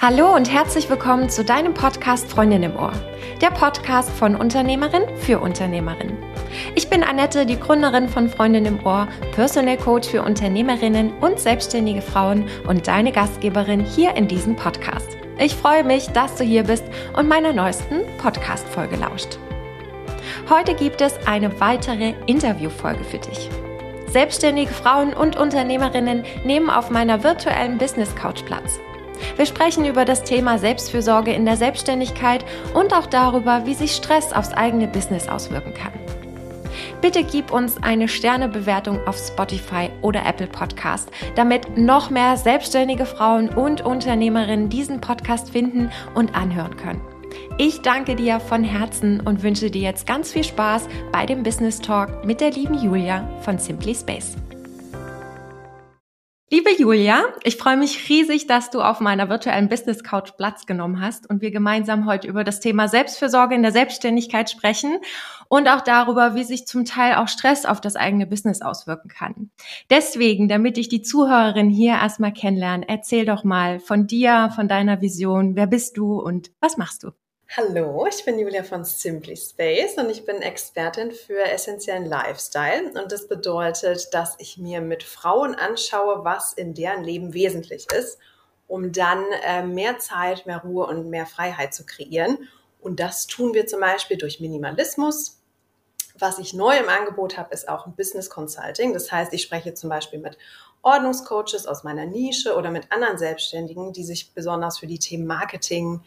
Hallo und herzlich willkommen zu deinem Podcast Freundin im Ohr. Der Podcast von Unternehmerin für Unternehmerin. Ich bin Annette, die Gründerin von Freundin im Ohr, Personal Coach für Unternehmerinnen und selbstständige Frauen und deine Gastgeberin hier in diesem Podcast. Ich freue mich, dass du hier bist und meiner neuesten Podcast-Folge lauscht. Heute gibt es eine weitere Interviewfolge für dich. Selbstständige Frauen und Unternehmerinnen nehmen auf meiner virtuellen Business Couch Platz. Wir sprechen über das Thema Selbstfürsorge in der Selbstständigkeit und auch darüber, wie sich Stress aufs eigene Business auswirken kann. Bitte gib uns eine Sternebewertung auf Spotify oder Apple Podcast, damit noch mehr selbstständige Frauen und Unternehmerinnen diesen Podcast finden und anhören können. Ich danke dir von Herzen und wünsche dir jetzt ganz viel Spaß bei dem Business Talk mit der lieben Julia von Simply Space. Liebe Julia, ich freue mich riesig, dass du auf meiner virtuellen Business Couch Platz genommen hast und wir gemeinsam heute über das Thema Selbstfürsorge in der Selbstständigkeit sprechen und auch darüber, wie sich zum Teil auch Stress auf das eigene Business auswirken kann. Deswegen, damit ich die Zuhörerin hier erstmal kennenlerne, erzähl doch mal von dir, von deiner Vision. Wer bist du und was machst du? Hallo, ich bin Julia von Simply Space und ich bin Expertin für essentiellen Lifestyle. Und das bedeutet, dass ich mir mit Frauen anschaue, was in deren Leben wesentlich ist, um dann äh, mehr Zeit, mehr Ruhe und mehr Freiheit zu kreieren. Und das tun wir zum Beispiel durch Minimalismus. Was ich neu im Angebot habe, ist auch ein Business Consulting. Das heißt, ich spreche zum Beispiel mit Ordnungscoaches aus meiner Nische oder mit anderen Selbstständigen, die sich besonders für die Themen Marketing,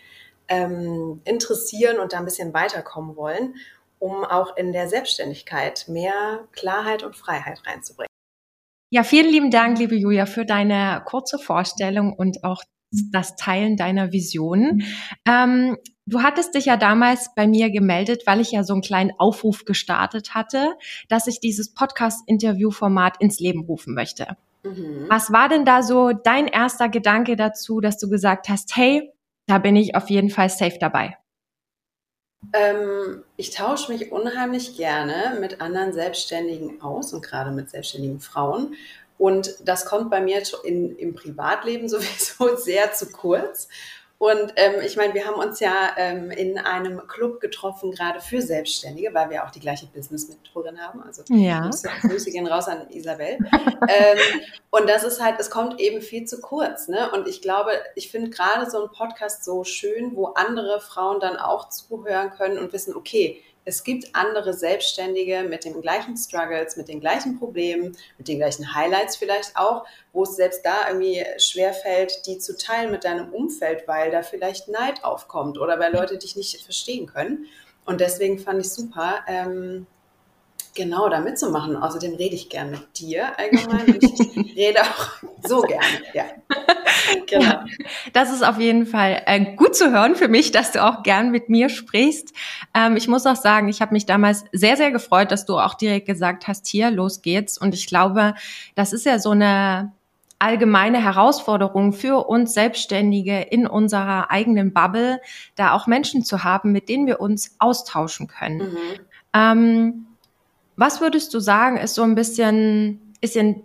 ähm, interessieren und da ein bisschen weiterkommen wollen, um auch in der Selbstständigkeit mehr Klarheit und Freiheit reinzubringen. Ja, vielen lieben Dank, liebe Julia, für deine kurze Vorstellung und auch das Teilen deiner Visionen. Ähm, du hattest dich ja damals bei mir gemeldet, weil ich ja so einen kleinen Aufruf gestartet hatte, dass ich dieses Podcast-Interview-Format ins Leben rufen möchte. Mhm. Was war denn da so dein erster Gedanke dazu, dass du gesagt hast, hey, da bin ich auf jeden Fall safe dabei. Ähm, ich tausche mich unheimlich gerne mit anderen Selbstständigen aus und gerade mit selbstständigen Frauen. Und das kommt bei mir in, im Privatleben sowieso sehr zu kurz. Und ähm, ich meine, wir haben uns ja ähm, in einem Club getroffen, gerade für Selbstständige, weil wir auch die gleiche Business-Mentorin haben. Also ja. Grüße gehen raus an Isabel. ähm, und das ist halt, es kommt eben viel zu kurz. Ne? Und ich glaube, ich finde gerade so ein Podcast so schön, wo andere Frauen dann auch zuhören können und wissen, okay, es gibt andere Selbstständige mit den gleichen Struggles, mit den gleichen Problemen, mit den gleichen Highlights vielleicht auch, wo es selbst da irgendwie schwer fällt, die zu teilen mit deinem Umfeld, weil da vielleicht Neid aufkommt oder weil Leute dich nicht verstehen können. Und deswegen fand ich super, ähm, genau da mitzumachen. Außerdem rede ich gern mit dir allgemein ich rede auch so gerne. Ja. Genau. Ja, das ist auf jeden Fall äh, gut zu hören für mich, dass du auch gern mit mir sprichst. Ähm, ich muss auch sagen, ich habe mich damals sehr, sehr gefreut, dass du auch direkt gesagt hast, hier, los geht's. Und ich glaube, das ist ja so eine allgemeine Herausforderung für uns Selbstständige in unserer eigenen Bubble, da auch Menschen zu haben, mit denen wir uns austauschen können. Mhm. Ähm, was würdest du sagen, ist so ein bisschen, ist in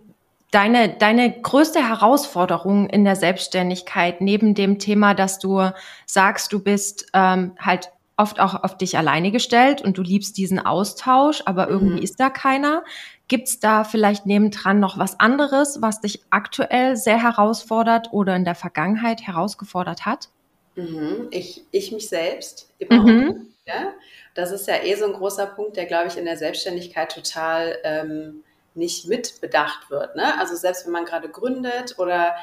deine, deine größte Herausforderung in der Selbstständigkeit neben dem Thema, dass du sagst, du bist ähm, halt oft auch auf dich alleine gestellt und du liebst diesen Austausch, aber irgendwie mhm. ist da keiner. Gibt's da vielleicht nebendran noch was anderes, was dich aktuell sehr herausfordert oder in der Vergangenheit herausgefordert hat? Mhm. Ich, ich mich selbst immer mhm. ja? Das ist ja eh so ein großer Punkt, der, glaube ich, in der Selbstständigkeit total ähm, nicht mitbedacht wird. Ne? Also selbst wenn man gerade gründet oder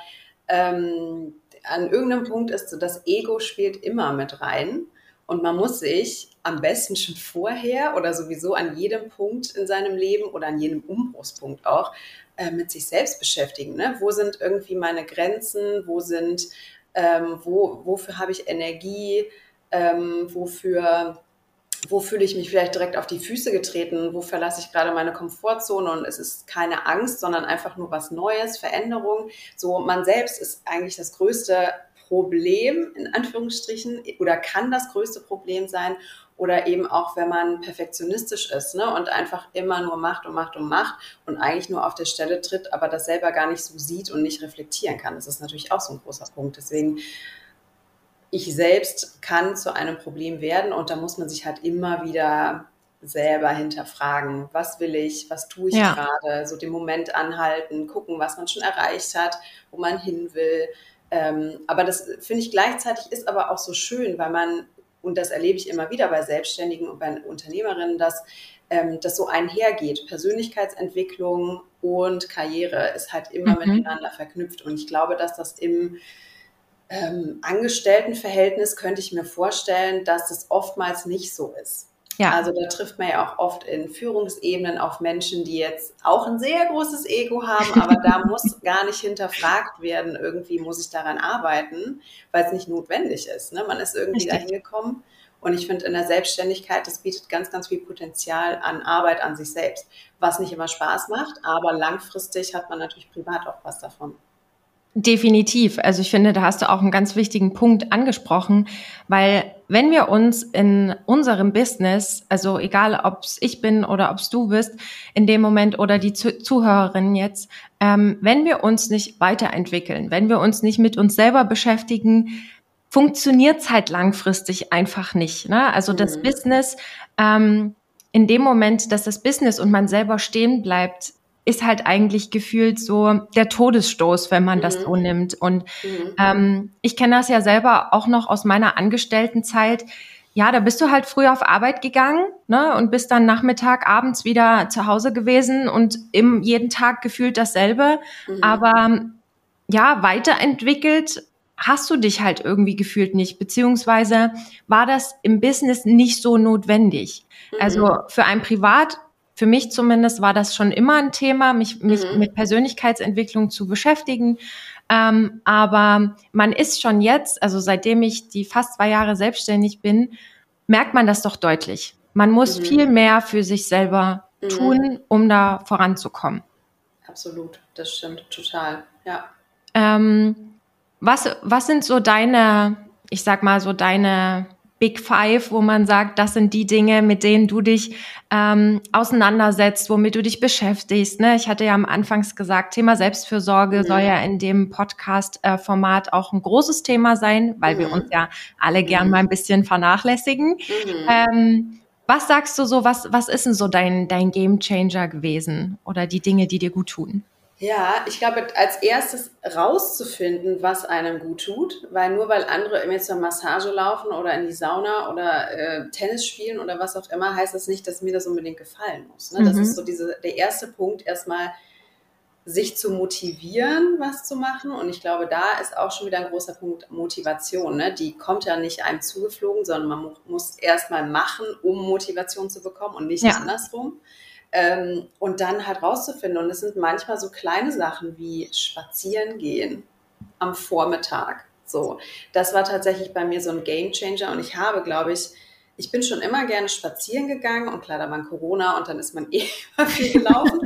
ähm, an irgendeinem Punkt ist so, das Ego spielt immer mit rein. Und man muss sich am besten schon vorher oder sowieso an jedem Punkt in seinem Leben oder an jedem Umbruchspunkt auch äh, mit sich selbst beschäftigen. Ne? Wo sind irgendwie meine Grenzen? Wo sind, ähm, wo, wofür habe ich Energie? Ähm, wofür wo fühle ich mich vielleicht direkt auf die Füße getreten, wo verlasse ich gerade meine Komfortzone und es ist keine Angst, sondern einfach nur was Neues, Veränderung. So, man selbst ist eigentlich das größte Problem, in Anführungsstrichen, oder kann das größte Problem sein. Oder eben auch, wenn man perfektionistisch ist ne, und einfach immer nur macht und macht und macht und eigentlich nur auf der Stelle tritt, aber das selber gar nicht so sieht und nicht reflektieren kann. Das ist natürlich auch so ein großer Punkt. Deswegen ich selbst kann zu einem Problem werden und da muss man sich halt immer wieder selber hinterfragen, was will ich, was tue ich ja. gerade, so den Moment anhalten, gucken, was man schon erreicht hat, wo man hin will. Ähm, aber das finde ich gleichzeitig ist aber auch so schön, weil man, und das erlebe ich immer wieder bei Selbstständigen und bei Unternehmerinnen, dass ähm, das so einhergeht. Persönlichkeitsentwicklung und Karriere ist halt immer mhm. miteinander verknüpft. Und ich glaube, dass das im ähm, Angestelltenverhältnis könnte ich mir vorstellen, dass es oftmals nicht so ist. Ja. Also da trifft man ja auch oft in Führungsebenen auf Menschen, die jetzt auch ein sehr großes Ego haben, aber da muss gar nicht hinterfragt werden, irgendwie muss ich daran arbeiten, weil es nicht notwendig ist. Ne? Man ist irgendwie dahin gekommen und ich finde in der Selbstständigkeit, das bietet ganz, ganz viel Potenzial an Arbeit an sich selbst, was nicht immer Spaß macht, aber langfristig hat man natürlich privat auch was davon. Definitiv. Also ich finde, da hast du auch einen ganz wichtigen Punkt angesprochen, weil wenn wir uns in unserem Business, also egal ob es ich bin oder ob es du bist, in dem Moment oder die Zuhörerinnen jetzt, ähm, wenn wir uns nicht weiterentwickeln, wenn wir uns nicht mit uns selber beschäftigen, funktioniert es halt langfristig einfach nicht. Ne? Also mhm. das Business, ähm, in dem Moment, dass das Business und man selber stehen bleibt, ist halt eigentlich gefühlt so der Todesstoß, wenn man mhm. das so nimmt. Und mhm. ähm, ich kenne das ja selber auch noch aus meiner Angestelltenzeit. Ja, da bist du halt früh auf Arbeit gegangen ne, und bist dann Nachmittag, abends wieder zu Hause gewesen und im, jeden Tag gefühlt dasselbe. Mhm. Aber ja, weiterentwickelt hast du dich halt irgendwie gefühlt nicht, beziehungsweise war das im Business nicht so notwendig. Also mhm. für ein Privat für mich zumindest war das schon immer ein Thema, mich, mich mhm. mit Persönlichkeitsentwicklung zu beschäftigen. Ähm, aber man ist schon jetzt, also seitdem ich die fast zwei Jahre selbstständig bin, merkt man das doch deutlich. Man muss mhm. viel mehr für sich selber mhm. tun, um da voranzukommen. Absolut, das stimmt total, ja. Ähm, was, was sind so deine, ich sag mal so deine Big Five, wo man sagt, das sind die Dinge, mit denen du dich ähm, auseinandersetzt, womit du dich beschäftigst. Ne? Ich hatte ja am Anfangs gesagt, Thema Selbstfürsorge mhm. soll ja in dem Podcast-Format auch ein großes Thema sein, weil mhm. wir uns ja alle gern mhm. mal ein bisschen vernachlässigen. Mhm. Ähm, was sagst du so, was, was ist denn so dein, dein Game Changer gewesen oder die Dinge, die dir gut tun? Ja, ich glaube, als erstes rauszufinden, was einem gut tut, weil nur weil andere immer zur Massage laufen oder in die Sauna oder äh, Tennis spielen oder was auch immer, heißt das nicht, dass mir das unbedingt gefallen muss. Ne? Das mhm. ist so diese, der erste Punkt, erstmal sich zu motivieren, was zu machen. Und ich glaube, da ist auch schon wieder ein großer Punkt Motivation. Ne? Die kommt ja nicht einem zugeflogen, sondern man muss erstmal machen, um Motivation zu bekommen und nicht ja. andersrum. Ähm, und dann halt rauszufinden. Und es sind manchmal so kleine Sachen wie spazieren gehen am Vormittag. So, das war tatsächlich bei mir so ein Game Changer. Und ich habe, glaube ich, ich bin schon immer gerne spazieren gegangen und klar, da war Corona und dann ist man eh immer viel gelaufen.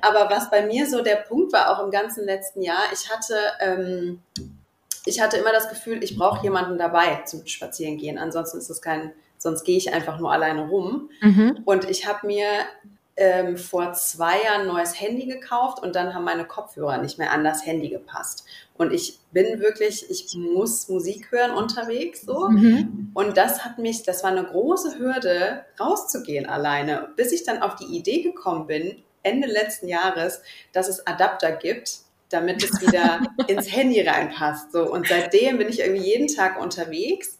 Aber was bei mir so der Punkt war, auch im ganzen letzten Jahr, ich hatte, ähm, ich hatte immer das Gefühl, ich brauche jemanden dabei zum Spazierengehen. Ansonsten ist es kein, sonst gehe ich einfach nur alleine rum. Mhm. Und ich habe mir ähm, vor zwei Jahren ein neues Handy gekauft und dann haben meine Kopfhörer nicht mehr an das Handy gepasst. Und ich bin wirklich, ich muss Musik hören unterwegs so. Mhm. Und das hat mich, das war eine große Hürde, rauszugehen alleine, bis ich dann auf die Idee gekommen bin, Ende letzten Jahres, dass es Adapter gibt, damit es wieder ins Handy reinpasst. So. Und seitdem bin ich irgendwie jeden Tag unterwegs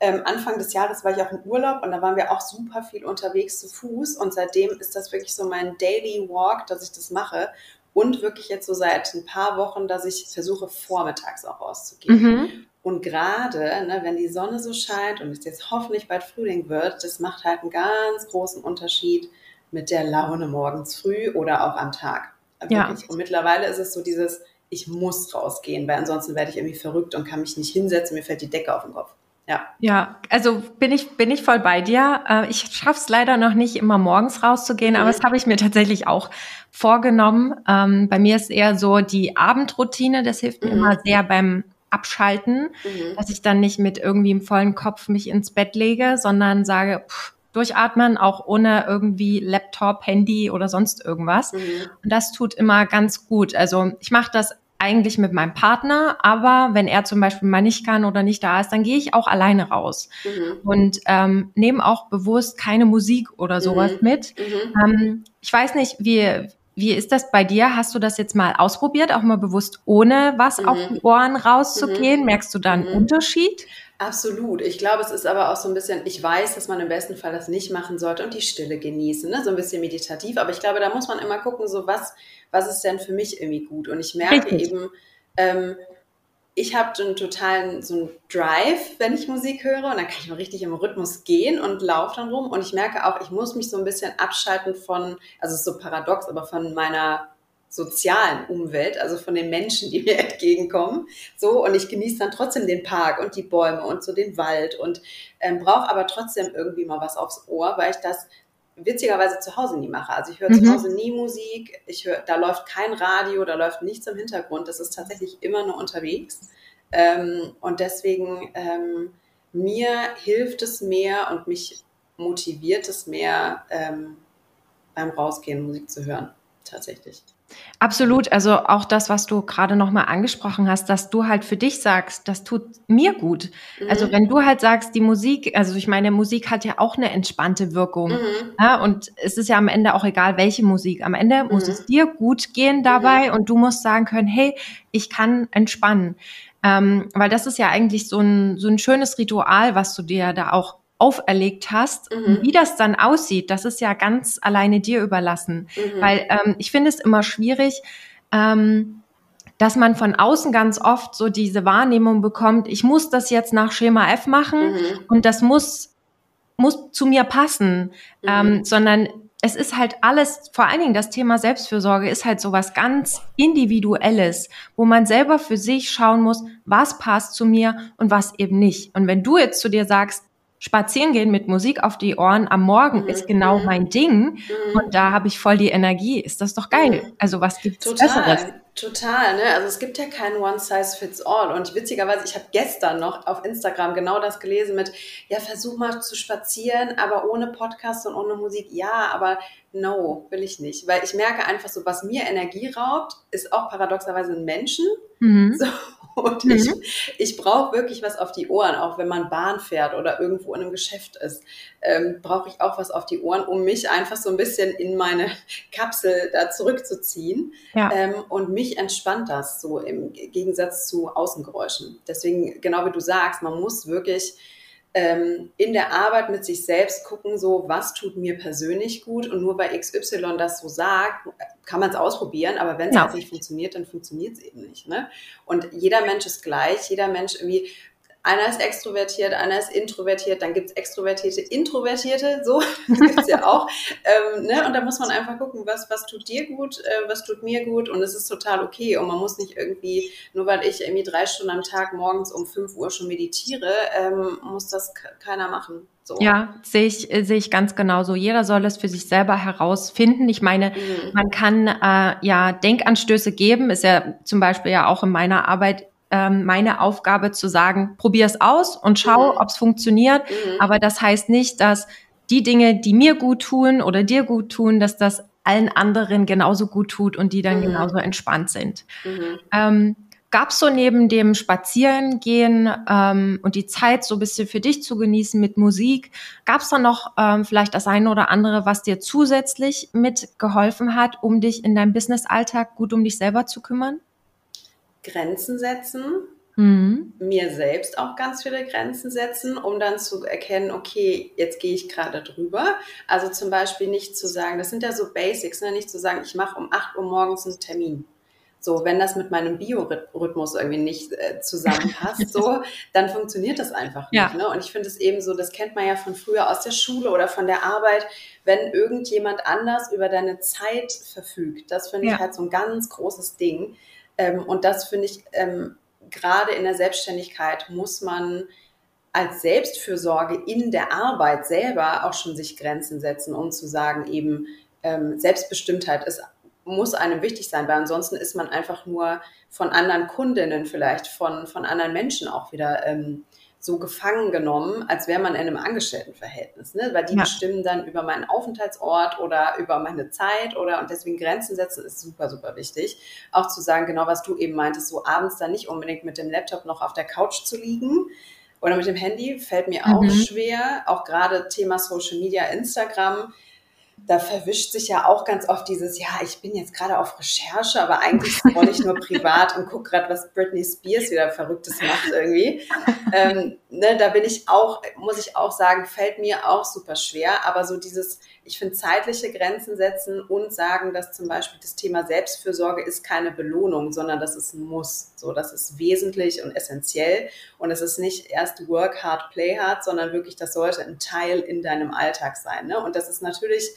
ähm, Anfang des Jahres war ich auch im Urlaub und da waren wir auch super viel unterwegs zu Fuß und seitdem ist das wirklich so mein Daily Walk, dass ich das mache und wirklich jetzt so seit ein paar Wochen, dass ich versuche vormittags auch rauszugehen. Mhm. Und gerade, ne, wenn die Sonne so scheint und es jetzt hoffentlich bald Frühling wird, das macht halt einen ganz großen Unterschied mit der Laune morgens früh oder auch am Tag. Ja. Und mittlerweile ist es so dieses, ich muss rausgehen, weil ansonsten werde ich irgendwie verrückt und kann mich nicht hinsetzen, mir fällt die Decke auf den Kopf. Ja. Ja, also bin ich, bin ich voll bei dir. Äh, ich schaffe es leider noch nicht, immer morgens rauszugehen, mhm. aber das habe ich mir tatsächlich auch vorgenommen. Ähm, bei mir ist eher so die Abendroutine, das hilft mir mhm. immer sehr beim Abschalten, mhm. dass ich dann nicht mit irgendwie im vollen Kopf mich ins Bett lege, sondern sage, pff, durchatmen, auch ohne irgendwie Laptop, Handy oder sonst irgendwas. Mhm. Und das tut immer ganz gut. Also ich mache das eigentlich mit meinem Partner, aber wenn er zum Beispiel mal nicht kann oder nicht da ist, dann gehe ich auch alleine raus mhm. und ähm, nehme auch bewusst keine Musik oder sowas mhm. mit. Mhm. Ähm, ich weiß nicht, wie, wie ist das bei dir? Hast du das jetzt mal ausprobiert, auch mal bewusst ohne was auf mhm. die Ohren rauszugehen? Mhm. Merkst du da einen mhm. Unterschied? Absolut. Ich glaube, es ist aber auch so ein bisschen, ich weiß, dass man im besten Fall das nicht machen sollte und die Stille genießen, ne? so ein bisschen meditativ. Aber ich glaube, da muss man immer gucken, so was, was ist denn für mich irgendwie gut? Und ich merke Richtig. eben, ähm, ich habe einen totalen so einen Drive, wenn ich Musik höre und dann kann ich mal richtig im Rhythmus gehen und laufe dann rum und ich merke auch, ich muss mich so ein bisschen abschalten von, also es ist so paradox, aber von meiner sozialen Umwelt, also von den Menschen, die mir entgegenkommen. So, und ich genieße dann trotzdem den Park und die Bäume und so den Wald und ähm, brauche aber trotzdem irgendwie mal was aufs Ohr, weil ich das witzigerweise zu Hause nie mache. Also ich höre mhm. zu Hause nie Musik, ich höre, da läuft kein Radio, da läuft nichts im Hintergrund, das ist tatsächlich immer nur unterwegs. Ähm, und deswegen ähm, mir hilft es mehr und mich motiviert es mehr, ähm, beim Rausgehen Musik zu hören, tatsächlich. Absolut. Also auch das, was du gerade nochmal angesprochen hast, dass du halt für dich sagst, das tut mir gut. Also mhm. Also wenn du halt sagst, die Musik, also ich meine, Musik hat ja auch eine entspannte Wirkung. Mhm. Ja, und es ist ja am Ende auch egal, welche Musik. Am Ende mhm. muss es dir gut gehen dabei mhm. und du musst sagen können, hey, ich kann entspannen. Ähm, weil das ist ja eigentlich so ein, so ein schönes Ritual, was du dir da auch auferlegt hast. Mhm. Wie das dann aussieht, das ist ja ganz alleine dir überlassen. Mhm. Weil ähm, ich finde es immer schwierig, ähm, dass man von außen ganz oft so diese Wahrnehmung bekommt, ich muss das jetzt nach Schema F machen mhm. und das muss, muss zu mir passen, mhm. ähm, sondern es ist halt alles, vor allen Dingen das Thema Selbstfürsorge ist halt so was ganz Individuelles, wo man selber für sich schauen muss, was passt zu mir und was eben nicht. Und wenn du jetzt zu dir sagst, Spazieren gehen mit Musik auf die Ohren am Morgen mhm. ist genau mhm. mein Ding mhm. und da habe ich voll die Energie. Ist das doch geil? Mhm. Also was gibt's Total. Besseres? Total, ne? Also es gibt ja kein One Size Fits All. Und witzigerweise, ich habe gestern noch auf Instagram genau das gelesen mit, ja, versuch mal zu spazieren, aber ohne Podcast und ohne Musik. Ja, aber no, will ich nicht. Weil ich merke einfach so, was mir Energie raubt, ist auch paradoxerweise ein Menschen. Mhm. So, und mhm. ich, ich brauche wirklich was auf die Ohren, auch wenn man Bahn fährt oder irgendwo in einem Geschäft ist, ähm, brauche ich auch was auf die Ohren, um mich einfach so ein bisschen in meine Kapsel da zurückzuziehen. Ja. Ähm, und mich entspannt das so im Gegensatz zu Außengeräuschen. Deswegen, genau wie du sagst, man muss wirklich ähm, in der Arbeit mit sich selbst gucken, so was tut mir persönlich gut und nur weil XY das so sagt, kann man es ausprobieren, aber wenn es ja. Genau. nicht funktioniert, dann funktioniert es eben nicht. Ne? Und jeder Mensch ist gleich, jeder Mensch irgendwie einer ist extrovertiert, einer ist introvertiert, dann gibt's extrovertierte, introvertierte, so gibt's ja auch. Ähm, ne? Und da muss man einfach gucken, was, was tut dir gut, äh, was tut mir gut und es ist total okay. Und man muss nicht irgendwie, nur weil ich irgendwie drei Stunden am Tag morgens um fünf Uhr schon meditiere, ähm, muss das keiner machen. So. Ja, sehe ich, äh, sehe ich ganz genauso. Jeder soll es für sich selber herausfinden. Ich meine, mhm. man kann äh, ja Denkanstöße geben, ist ja zum Beispiel ja auch in meiner Arbeit ähm, meine Aufgabe zu sagen, probier es aus und schau, mhm. ob es funktioniert. Mhm. Aber das heißt nicht, dass die Dinge, die mir gut tun oder dir gut tun, dass das allen anderen genauso gut tut und die dann mhm. genauso entspannt sind. Mhm. Ähm, Gab es so neben dem Spazierengehen ähm, und die Zeit so ein bisschen für dich zu genießen mit Musik, gab es da noch ähm, vielleicht das eine oder andere, was dir zusätzlich mitgeholfen hat, um dich in deinem Business-Alltag gut um dich selber zu kümmern? Grenzen setzen, mhm. mir selbst auch ganz viele Grenzen setzen, um dann zu erkennen, okay, jetzt gehe ich gerade drüber. Also zum Beispiel nicht zu sagen, das sind ja so Basics, ne? nicht zu sagen, ich mache um 8 Uhr morgens einen Termin. So, wenn das mit meinem Biorhythmus irgendwie nicht äh, zusammenpasst, so, dann funktioniert das einfach nicht. Ja. Ne? Und ich finde es eben so, das kennt man ja von früher aus der Schule oder von der Arbeit, wenn irgendjemand anders über deine Zeit verfügt. Das finde ja. ich halt so ein ganz großes Ding. Ähm, und das finde ich, ähm, gerade in der Selbstständigkeit muss man als Selbstfürsorge in der Arbeit selber auch schon sich Grenzen setzen, um zu sagen, eben ähm, Selbstbestimmtheit ist, muss einem wichtig sein, weil ansonsten ist man einfach nur von anderen Kundinnen vielleicht, von, von anderen Menschen auch wieder ähm, so gefangen genommen, als wäre man in einem Angestelltenverhältnis, ne? weil die ja. bestimmen dann über meinen Aufenthaltsort oder über meine Zeit oder und deswegen Grenzen setzen ist super, super wichtig. Auch zu sagen, genau was du eben meintest, so abends dann nicht unbedingt mit dem Laptop noch auf der Couch zu liegen oder mit dem Handy, fällt mir mhm. auch schwer. Auch gerade Thema Social Media, Instagram da verwischt sich ja auch ganz oft dieses, ja, ich bin jetzt gerade auf Recherche, aber eigentlich scroll ich nur privat und gucke gerade, was Britney Spears wieder Verrücktes macht irgendwie. Ähm, ne, da bin ich auch, muss ich auch sagen, fällt mir auch super schwer. Aber so dieses, ich finde, zeitliche Grenzen setzen und sagen, dass zum Beispiel das Thema Selbstfürsorge ist keine Belohnung, sondern das ist ein Muss. So, das ist wesentlich und essentiell. Und es ist nicht erst Work hard, play hard, sondern wirklich, das sollte ein Teil in deinem Alltag sein. Ne? Und das ist natürlich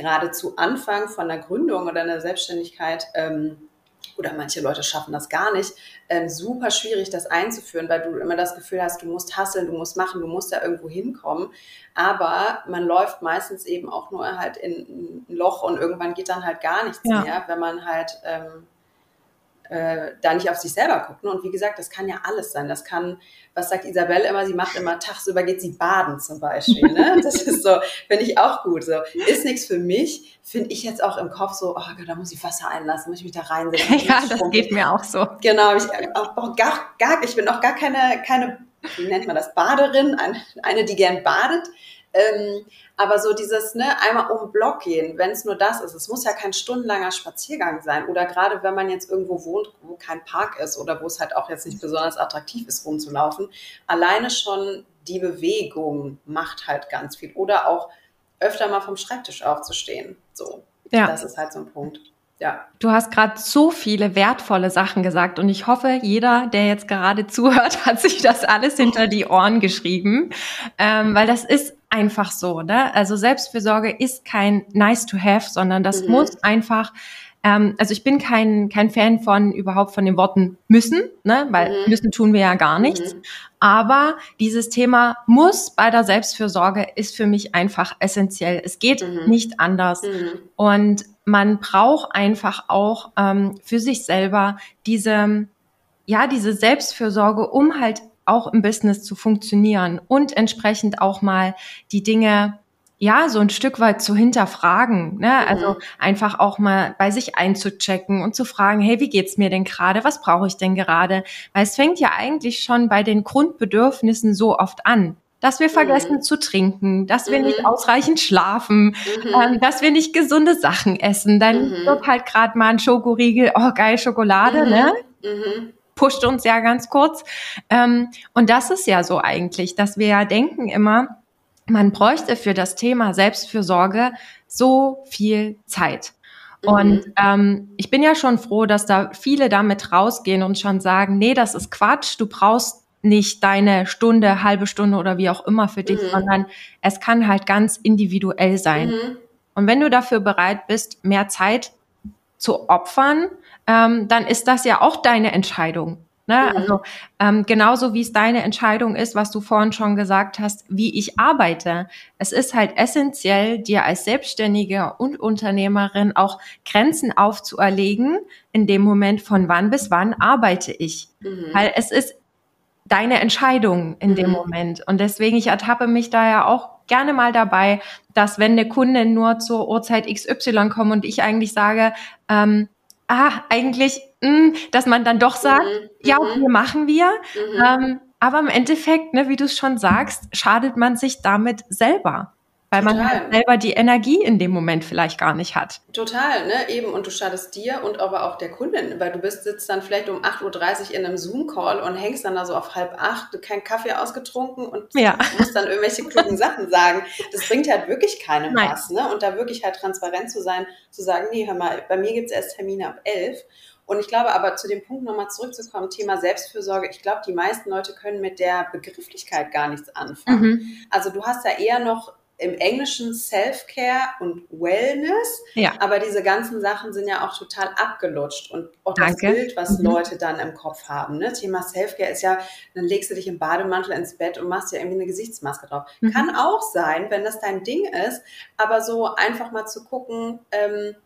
gerade zu Anfang von der Gründung oder einer Selbstständigkeit ähm, oder manche Leute schaffen das gar nicht, ähm, super schwierig, das einzuführen, weil du immer das Gefühl hast, du musst hasseln, du musst machen, du musst da irgendwo hinkommen. Aber man läuft meistens eben auch nur halt in ein Loch und irgendwann geht dann halt gar nichts ja. mehr, wenn man halt ähm, äh, da nicht auf sich selber guckt. Ne? Und wie gesagt, das kann ja alles sein. Das kann, was sagt Isabelle immer, sie macht immer tagsüber geht sie baden zum Beispiel. Ne? Das ist so, finde ich auch gut. So, ist nichts für mich, finde ich jetzt auch im Kopf so, oh Gott, da muss ich Wasser einlassen, muss ich mich da reinsetzen. ja, das geht mir auch so. Genau, ich, auch gar, gar, ich bin auch gar keine, keine, wie nennt man das, Baderin, eine die gern badet. Ähm, aber so dieses, ne, einmal um den Block gehen, wenn es nur das ist. Es muss ja kein stundenlanger Spaziergang sein. Oder gerade wenn man jetzt irgendwo wohnt, wo kein Park ist oder wo es halt auch jetzt nicht besonders attraktiv ist, rumzulaufen. Alleine schon die Bewegung macht halt ganz viel. Oder auch öfter mal vom Schreibtisch aufzustehen. So. Ja. Das ist halt so ein Punkt. Ja. Du hast gerade so viele wertvolle Sachen gesagt und ich hoffe, jeder, der jetzt gerade zuhört, hat sich das alles hinter die Ohren geschrieben, ähm, weil das ist einfach so. Ne? Also Selbstfürsorge ist kein nice to have, sondern das mhm. muss einfach ähm, also ich bin kein, kein Fan von überhaupt von den Worten müssen, ne? weil mhm. müssen tun wir ja gar nichts. Mhm. Aber dieses Thema muss bei der Selbstfürsorge ist für mich einfach essentiell. Es geht mhm. nicht anders. Mhm. Und man braucht einfach auch ähm, für sich selber diese, ja, diese Selbstfürsorge, um halt auch im Business zu funktionieren und entsprechend auch mal die Dinge ja, so ein Stück weit zu hinterfragen, ne? Also mhm. einfach auch mal bei sich einzuchecken und zu fragen, hey, wie geht's mir denn gerade? Was brauche ich denn gerade? Weil es fängt ja eigentlich schon bei den Grundbedürfnissen so oft an. Dass wir vergessen mhm. zu trinken, dass wir mhm. nicht ausreichend schlafen, mhm. ähm, dass wir nicht gesunde Sachen essen. Dann mhm. wird halt gerade mal ein Schokoriegel, oh geil, Schokolade, ne? Pusht uns ja ganz kurz. Ähm, und das ist ja so eigentlich, dass wir ja denken immer, man bräuchte für das Thema Selbstfürsorge so viel Zeit. Mhm. Und ähm, ich bin ja schon froh, dass da viele damit rausgehen und schon sagen, nee, das ist Quatsch, du brauchst nicht deine Stunde, halbe Stunde oder wie auch immer für dich, mhm. sondern es kann halt ganz individuell sein. Mhm. Und wenn du dafür bereit bist, mehr Zeit zu opfern, ähm, dann ist das ja auch deine Entscheidung. Ne? Mhm. Also ähm, genauso wie es deine Entscheidung ist, was du vorhin schon gesagt hast, wie ich arbeite. Es ist halt essentiell, dir als Selbstständige und Unternehmerin auch Grenzen aufzuerlegen, in dem Moment von wann bis wann arbeite ich. Mhm. Weil es ist deine Entscheidung in mhm. dem Moment. Und deswegen, ich ertappe mich da ja auch gerne mal dabei, dass wenn eine Kundin nur zur Uhrzeit XY kommt und ich eigentlich sage, ähm, ah, eigentlich, mh, hm, dass man dann doch sagt, mhm. ja, okay, mhm. machen wir. Mhm. Ähm, aber im Endeffekt, ne, wie du es schon sagst, schadet man sich damit selber weil man halt selber die Energie in dem Moment vielleicht gar nicht hat. Total, ne, eben. Und du schadest dir und aber auch der Kundin, weil du bist, sitzt dann vielleicht um 8.30 Uhr in einem Zoom-Call und hängst dann da so auf halb acht, keinen Kaffee ausgetrunken und ja. musst dann irgendwelche klugen Sachen sagen. Das bringt halt wirklich keinem Nein. was, ne? Und da wirklich halt transparent zu sein, zu sagen, nee, hör mal, bei mir gibt's erst Termine ab elf. Und ich glaube aber zu dem Punkt nochmal zurückzukommen, Thema Selbstfürsorge, ich glaube, die meisten Leute können mit der Begrifflichkeit gar nichts anfangen. Mhm. Also du hast ja eher noch im Englischen Self-Care und Wellness. Ja. Aber diese ganzen Sachen sind ja auch total abgelutscht. Und auch das Danke. Bild, was mhm. Leute dann im Kopf haben. Ne? Thema Self-Care ist ja, dann legst du dich im Bademantel ins Bett und machst ja irgendwie eine Gesichtsmaske drauf. Mhm. Kann auch sein, wenn das dein Ding ist. Aber so einfach mal zu gucken, ähm,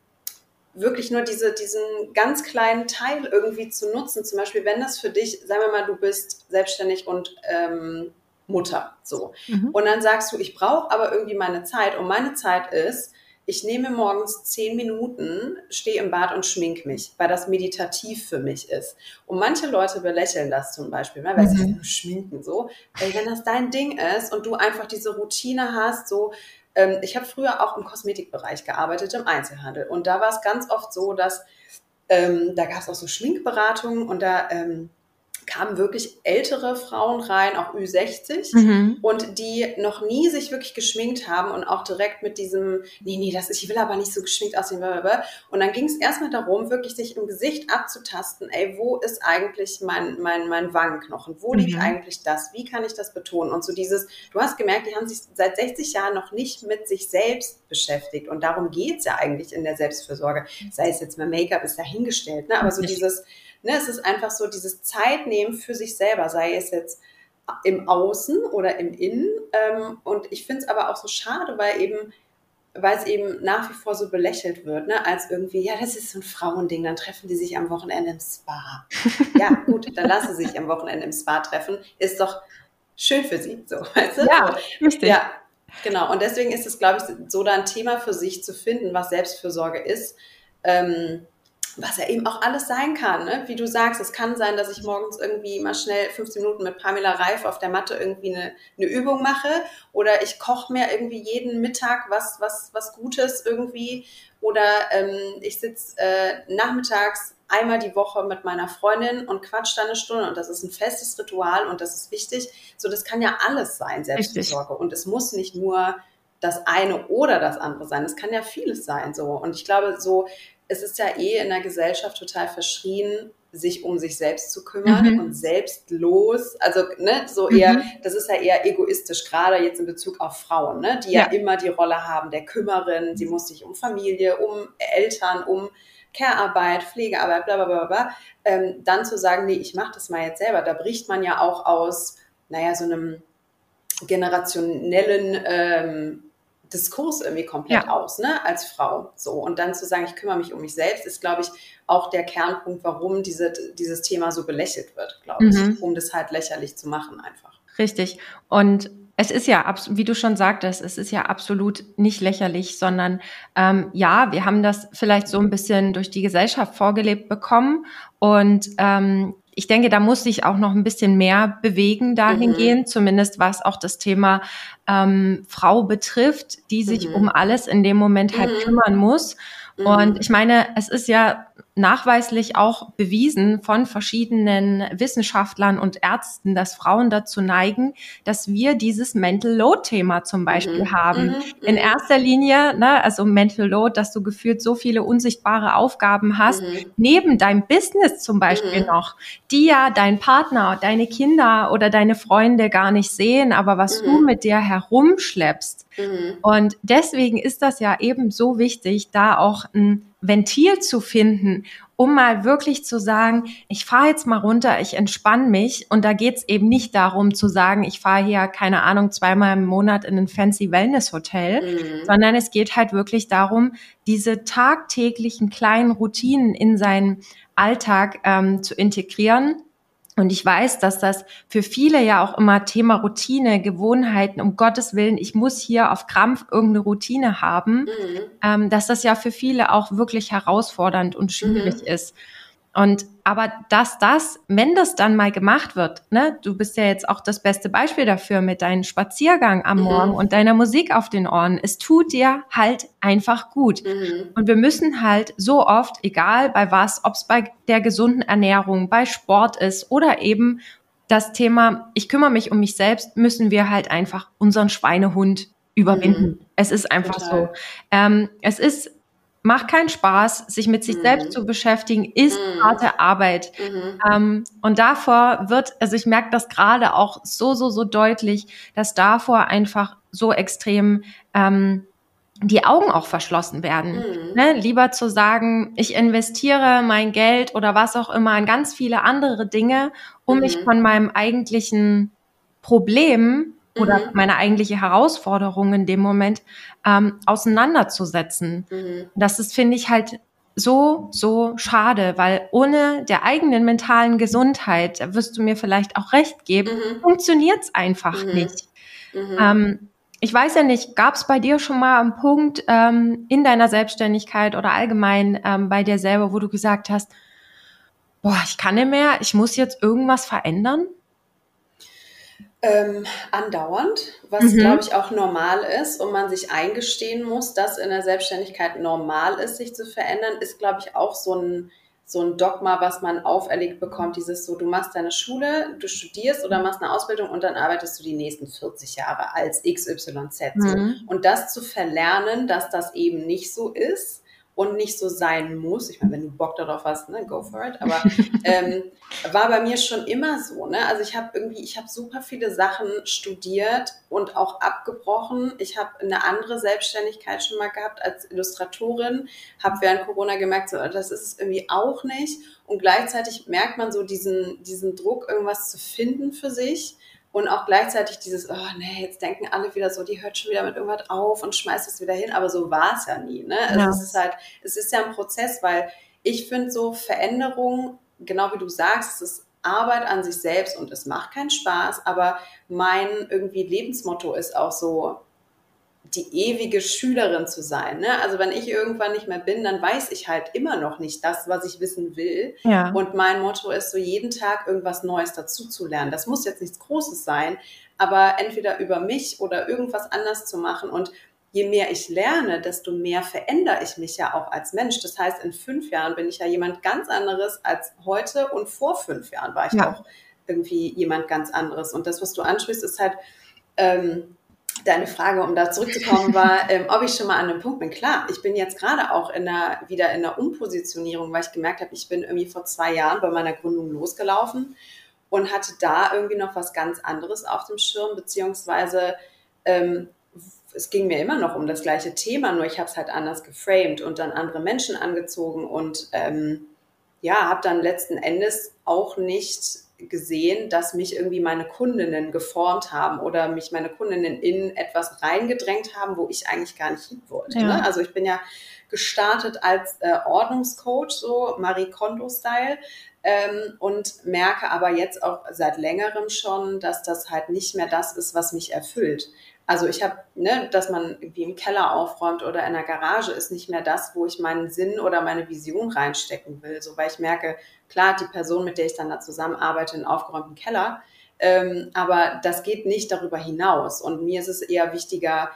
wirklich nur diese, diesen ganz kleinen Teil irgendwie zu nutzen. Zum Beispiel, wenn das für dich, sagen wir mal, du bist selbstständig und ähm, Mutter, so. Mhm. Und dann sagst du, ich brauche aber irgendwie meine Zeit und meine Zeit ist, ich nehme morgens zehn Minuten, stehe im Bad und schmink mich, weil das meditativ für mich ist. Und manche Leute belächeln das zum Beispiel, ne, weil mhm. sie schminken so. Ey, wenn das dein Ding ist und du einfach diese Routine hast, so, ähm, ich habe früher auch im Kosmetikbereich gearbeitet, im Einzelhandel. Und da war es ganz oft so, dass ähm, da gab es auch so Schminkberatungen und da ähm, kamen wirklich ältere Frauen rein, auch Ü60, mhm. und die noch nie sich wirklich geschminkt haben und auch direkt mit diesem, nee, nee, das ist, ich will aber nicht so geschminkt aussehen, blablabla. und dann ging es erstmal darum, wirklich sich im Gesicht abzutasten, ey, wo ist eigentlich mein, mein, mein Wangenknochen, wo mhm. liegt eigentlich das, wie kann ich das betonen und so dieses, du hast gemerkt, die haben sich seit 60 Jahren noch nicht mit sich selbst beschäftigt und darum geht's ja eigentlich in der Selbstfürsorge, sei es jetzt mal Make-up, ist dahingestellt, ne? aber so dieses, Ne, es ist einfach so dieses Zeitnehmen für sich selber, sei es jetzt im Außen oder im Innen. Ähm, und ich finde es aber auch so schade, weil eben weil es eben nach wie vor so belächelt wird, ne, als irgendwie, ja, das ist so ein Frauending, dann treffen die sich am Wochenende im Spa. ja, gut, dann lassen sie sich am Wochenende im Spa treffen, ist doch schön für sie, so, weißt du? Ja, richtig. Ja, genau. Und deswegen ist es, glaube ich, so da ein Thema für sich zu finden, was Selbstfürsorge ist. Ähm, was ja eben auch alles sein kann, ne? wie du sagst, es kann sein, dass ich morgens irgendwie mal schnell 15 Minuten mit Pamela Reif auf der Matte irgendwie eine, eine Übung mache oder ich koche mir irgendwie jeden Mittag was, was, was Gutes irgendwie oder ähm, ich sitze äh, nachmittags einmal die Woche mit meiner Freundin und quatsch da eine Stunde und das ist ein festes Ritual und das ist wichtig. So, das kann ja alles sein, Selbstversorge und es muss nicht nur das eine oder das andere sein. Es kann ja vieles sein so. Und ich glaube, so es ist ja eh in der Gesellschaft total verschrien, sich um sich selbst zu kümmern mhm. und selbstlos, also ne, so mhm. eher, das ist ja eher egoistisch, gerade jetzt in Bezug auf Frauen, ne, die ja. ja immer die Rolle haben der Kümmerin, sie muss sich um Familie, um Eltern, um Care-Arbeit, Pflegearbeit, bla bla bla bla, ähm, dann zu sagen, nee, ich mache das mal jetzt selber, da bricht man ja auch aus, naja, so einem generationellen ähm, Diskurs irgendwie komplett ja. aus, ne, als Frau. So. Und dann zu sagen, ich kümmere mich um mich selbst, ist, glaube ich, auch der Kernpunkt, warum diese, dieses Thema so belächelt wird, glaube ich, mhm. um das halt lächerlich zu machen einfach. Richtig. Und es ist ja, wie du schon sagtest, es ist ja absolut nicht lächerlich, sondern ähm, ja, wir haben das vielleicht so ein bisschen durch die Gesellschaft vorgelebt bekommen und ähm, ich denke, da muss sich auch noch ein bisschen mehr bewegen dahingehend, mhm. zumindest was auch das Thema ähm, Frau betrifft, die sich mhm. um alles in dem Moment halt mhm. kümmern muss. Und mhm. ich meine, es ist ja nachweislich auch bewiesen von verschiedenen Wissenschaftlern und Ärzten, dass Frauen dazu neigen, dass wir dieses Mental Load Thema zum Beispiel mhm. haben. Mhm. In erster Linie, ne, also Mental Load, dass du gefühlt so viele unsichtbare Aufgaben hast, mhm. neben deinem Business zum Beispiel mhm. noch, die ja dein Partner, deine Kinder oder deine Freunde gar nicht sehen, aber was du mhm. mit dir herumschleppst. Mhm. Und deswegen ist das ja eben so wichtig, da auch ein Ventil zu finden, um mal wirklich zu sagen, ich fahre jetzt mal runter, ich entspanne mich. Und da geht's eben nicht darum zu sagen, ich fahre hier, keine Ahnung, zweimal im Monat in ein fancy Wellness-Hotel, mhm. sondern es geht halt wirklich darum, diese tagtäglichen kleinen Routinen in seinen Alltag ähm, zu integrieren und ich weiß, dass das für viele ja auch immer Thema Routine, Gewohnheiten, um Gottes Willen, ich muss hier auf Krampf irgendeine Routine haben, mhm. ähm, dass das ja für viele auch wirklich herausfordernd und schwierig mhm. ist. Und aber dass das, wenn das dann mal gemacht wird, ne, du bist ja jetzt auch das beste Beispiel dafür mit deinem Spaziergang am mhm. Morgen und deiner Musik auf den Ohren, es tut dir halt einfach gut. Mhm. Und wir müssen halt so oft, egal bei was, ob es bei der gesunden Ernährung, bei Sport ist oder eben das Thema, ich kümmere mich um mich selbst, müssen wir halt einfach unseren Schweinehund überwinden. Mhm. Es ist einfach Total. so. Ähm, es ist macht keinen Spaß, sich mit sich mhm. selbst zu beschäftigen, ist mhm. harte Arbeit. Mhm. Ähm, und davor wird, also ich merke das gerade auch so, so, so deutlich, dass davor einfach so extrem ähm, die Augen auch verschlossen werden. Mhm. Ne? Lieber zu sagen, ich investiere mein Geld oder was auch immer in ganz viele andere Dinge, um mich mhm. von meinem eigentlichen Problem oder mhm. meine eigentliche Herausforderung in dem Moment ähm, auseinanderzusetzen. Mhm. Das ist, finde ich, halt so, so schade, weil ohne der eigenen mentalen Gesundheit, da wirst du mir vielleicht auch recht geben, mhm. funktioniert es einfach mhm. nicht. Mhm. Ähm, ich weiß ja nicht, gab es bei dir schon mal einen Punkt ähm, in deiner Selbstständigkeit oder allgemein ähm, bei dir selber, wo du gesagt hast, boah, ich kann nicht mehr, ich muss jetzt irgendwas verändern? Ähm, andauernd, was mhm. glaube ich auch normal ist und man sich eingestehen muss, dass in der Selbstständigkeit normal ist, sich zu verändern, ist glaube ich auch so ein so ein Dogma, was man auferlegt bekommt, dieses so, du machst deine Schule, du studierst oder machst eine Ausbildung und dann arbeitest du die nächsten 40 Jahre als XYZ. Mhm. Und das zu verlernen, dass das eben nicht so ist, und nicht so sein muss. Ich meine, wenn du Bock darauf hast, ne, go for it. Aber ähm, war bei mir schon immer so. Ne? Also ich habe irgendwie, ich habe super viele Sachen studiert und auch abgebrochen. Ich habe eine andere Selbstständigkeit schon mal gehabt als Illustratorin. Habe während Corona gemerkt, so, das ist es irgendwie auch nicht. Und gleichzeitig merkt man so diesen, diesen Druck, irgendwas zu finden für sich und auch gleichzeitig dieses, oh nee, jetzt denken alle wieder so, die hört schon wieder mit irgendwas auf und schmeißt es wieder hin, aber so war es ja nie. Ne? Also ja. es ist halt, es ist ja ein Prozess, weil ich finde so Veränderung, genau wie du sagst, es ist Arbeit an sich selbst und es macht keinen Spaß, aber mein irgendwie Lebensmotto ist auch so, die ewige Schülerin zu sein. Ne? Also wenn ich irgendwann nicht mehr bin, dann weiß ich halt immer noch nicht das, was ich wissen will. Ja. Und mein Motto ist so, jeden Tag irgendwas Neues dazu zu lernen. Das muss jetzt nichts Großes sein, aber entweder über mich oder irgendwas anders zu machen. Und je mehr ich lerne, desto mehr verändere ich mich ja auch als Mensch. Das heißt, in fünf Jahren bin ich ja jemand ganz anderes als heute und vor fünf Jahren war ich ja. auch irgendwie jemand ganz anderes. Und das, was du ansprichst, ist halt, ähm, deine Frage, um da zurückzukommen, war, ähm, ob ich schon mal an einem Punkt bin. Klar, ich bin jetzt gerade auch in einer, wieder in einer Umpositionierung, weil ich gemerkt habe, ich bin irgendwie vor zwei Jahren bei meiner Gründung losgelaufen und hatte da irgendwie noch was ganz anderes auf dem Schirm, beziehungsweise ähm, es ging mir immer noch um das gleiche Thema, nur ich habe es halt anders geframed und dann andere Menschen angezogen und ähm, ja, habe dann letzten Endes auch nicht gesehen, dass mich irgendwie meine Kundinnen geformt haben oder mich meine Kundinnen in etwas reingedrängt haben, wo ich eigentlich gar nicht hin wollte. Ja. Ne? Also ich bin ja gestartet als äh, Ordnungscoach, so Marie Kondo-Style, ähm, und merke aber jetzt auch seit längerem schon, dass das halt nicht mehr das ist, was mich erfüllt. Also ich habe, ne, dass man irgendwie im Keller aufräumt oder in der Garage ist nicht mehr das, wo ich meinen Sinn oder meine Vision reinstecken will. So, weil ich merke, klar, die Person, mit der ich dann da zusammenarbeite, einen aufgeräumten Keller, ähm, aber das geht nicht darüber hinaus. Und mir ist es eher wichtiger,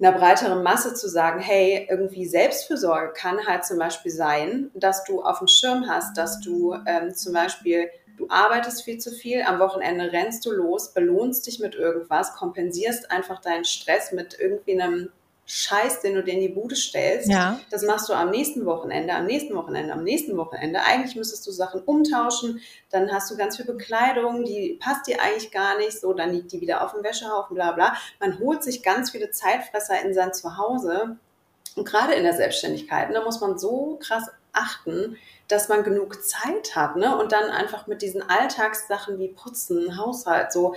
einer breiteren Masse zu sagen, hey, irgendwie Selbstfürsorge kann halt zum Beispiel sein, dass du auf dem Schirm hast, dass du ähm, zum Beispiel Du arbeitest viel zu viel, am Wochenende rennst du los, belohnst dich mit irgendwas, kompensierst einfach deinen Stress mit irgendwie einem Scheiß, den du dir in die Bude stellst. Ja. Das machst du am nächsten Wochenende, am nächsten Wochenende, am nächsten Wochenende. Eigentlich müsstest du Sachen umtauschen, dann hast du ganz viel Bekleidung, die passt dir eigentlich gar nicht, so, dann liegt die wieder auf dem Wäschehaufen, bla bla. Man holt sich ganz viele Zeitfresser in sein Zuhause. Und gerade in der Selbstständigkeit, da muss man so krass achten, dass man genug Zeit hat, ne? Und dann einfach mit diesen Alltagssachen wie Putzen, Haushalt, so,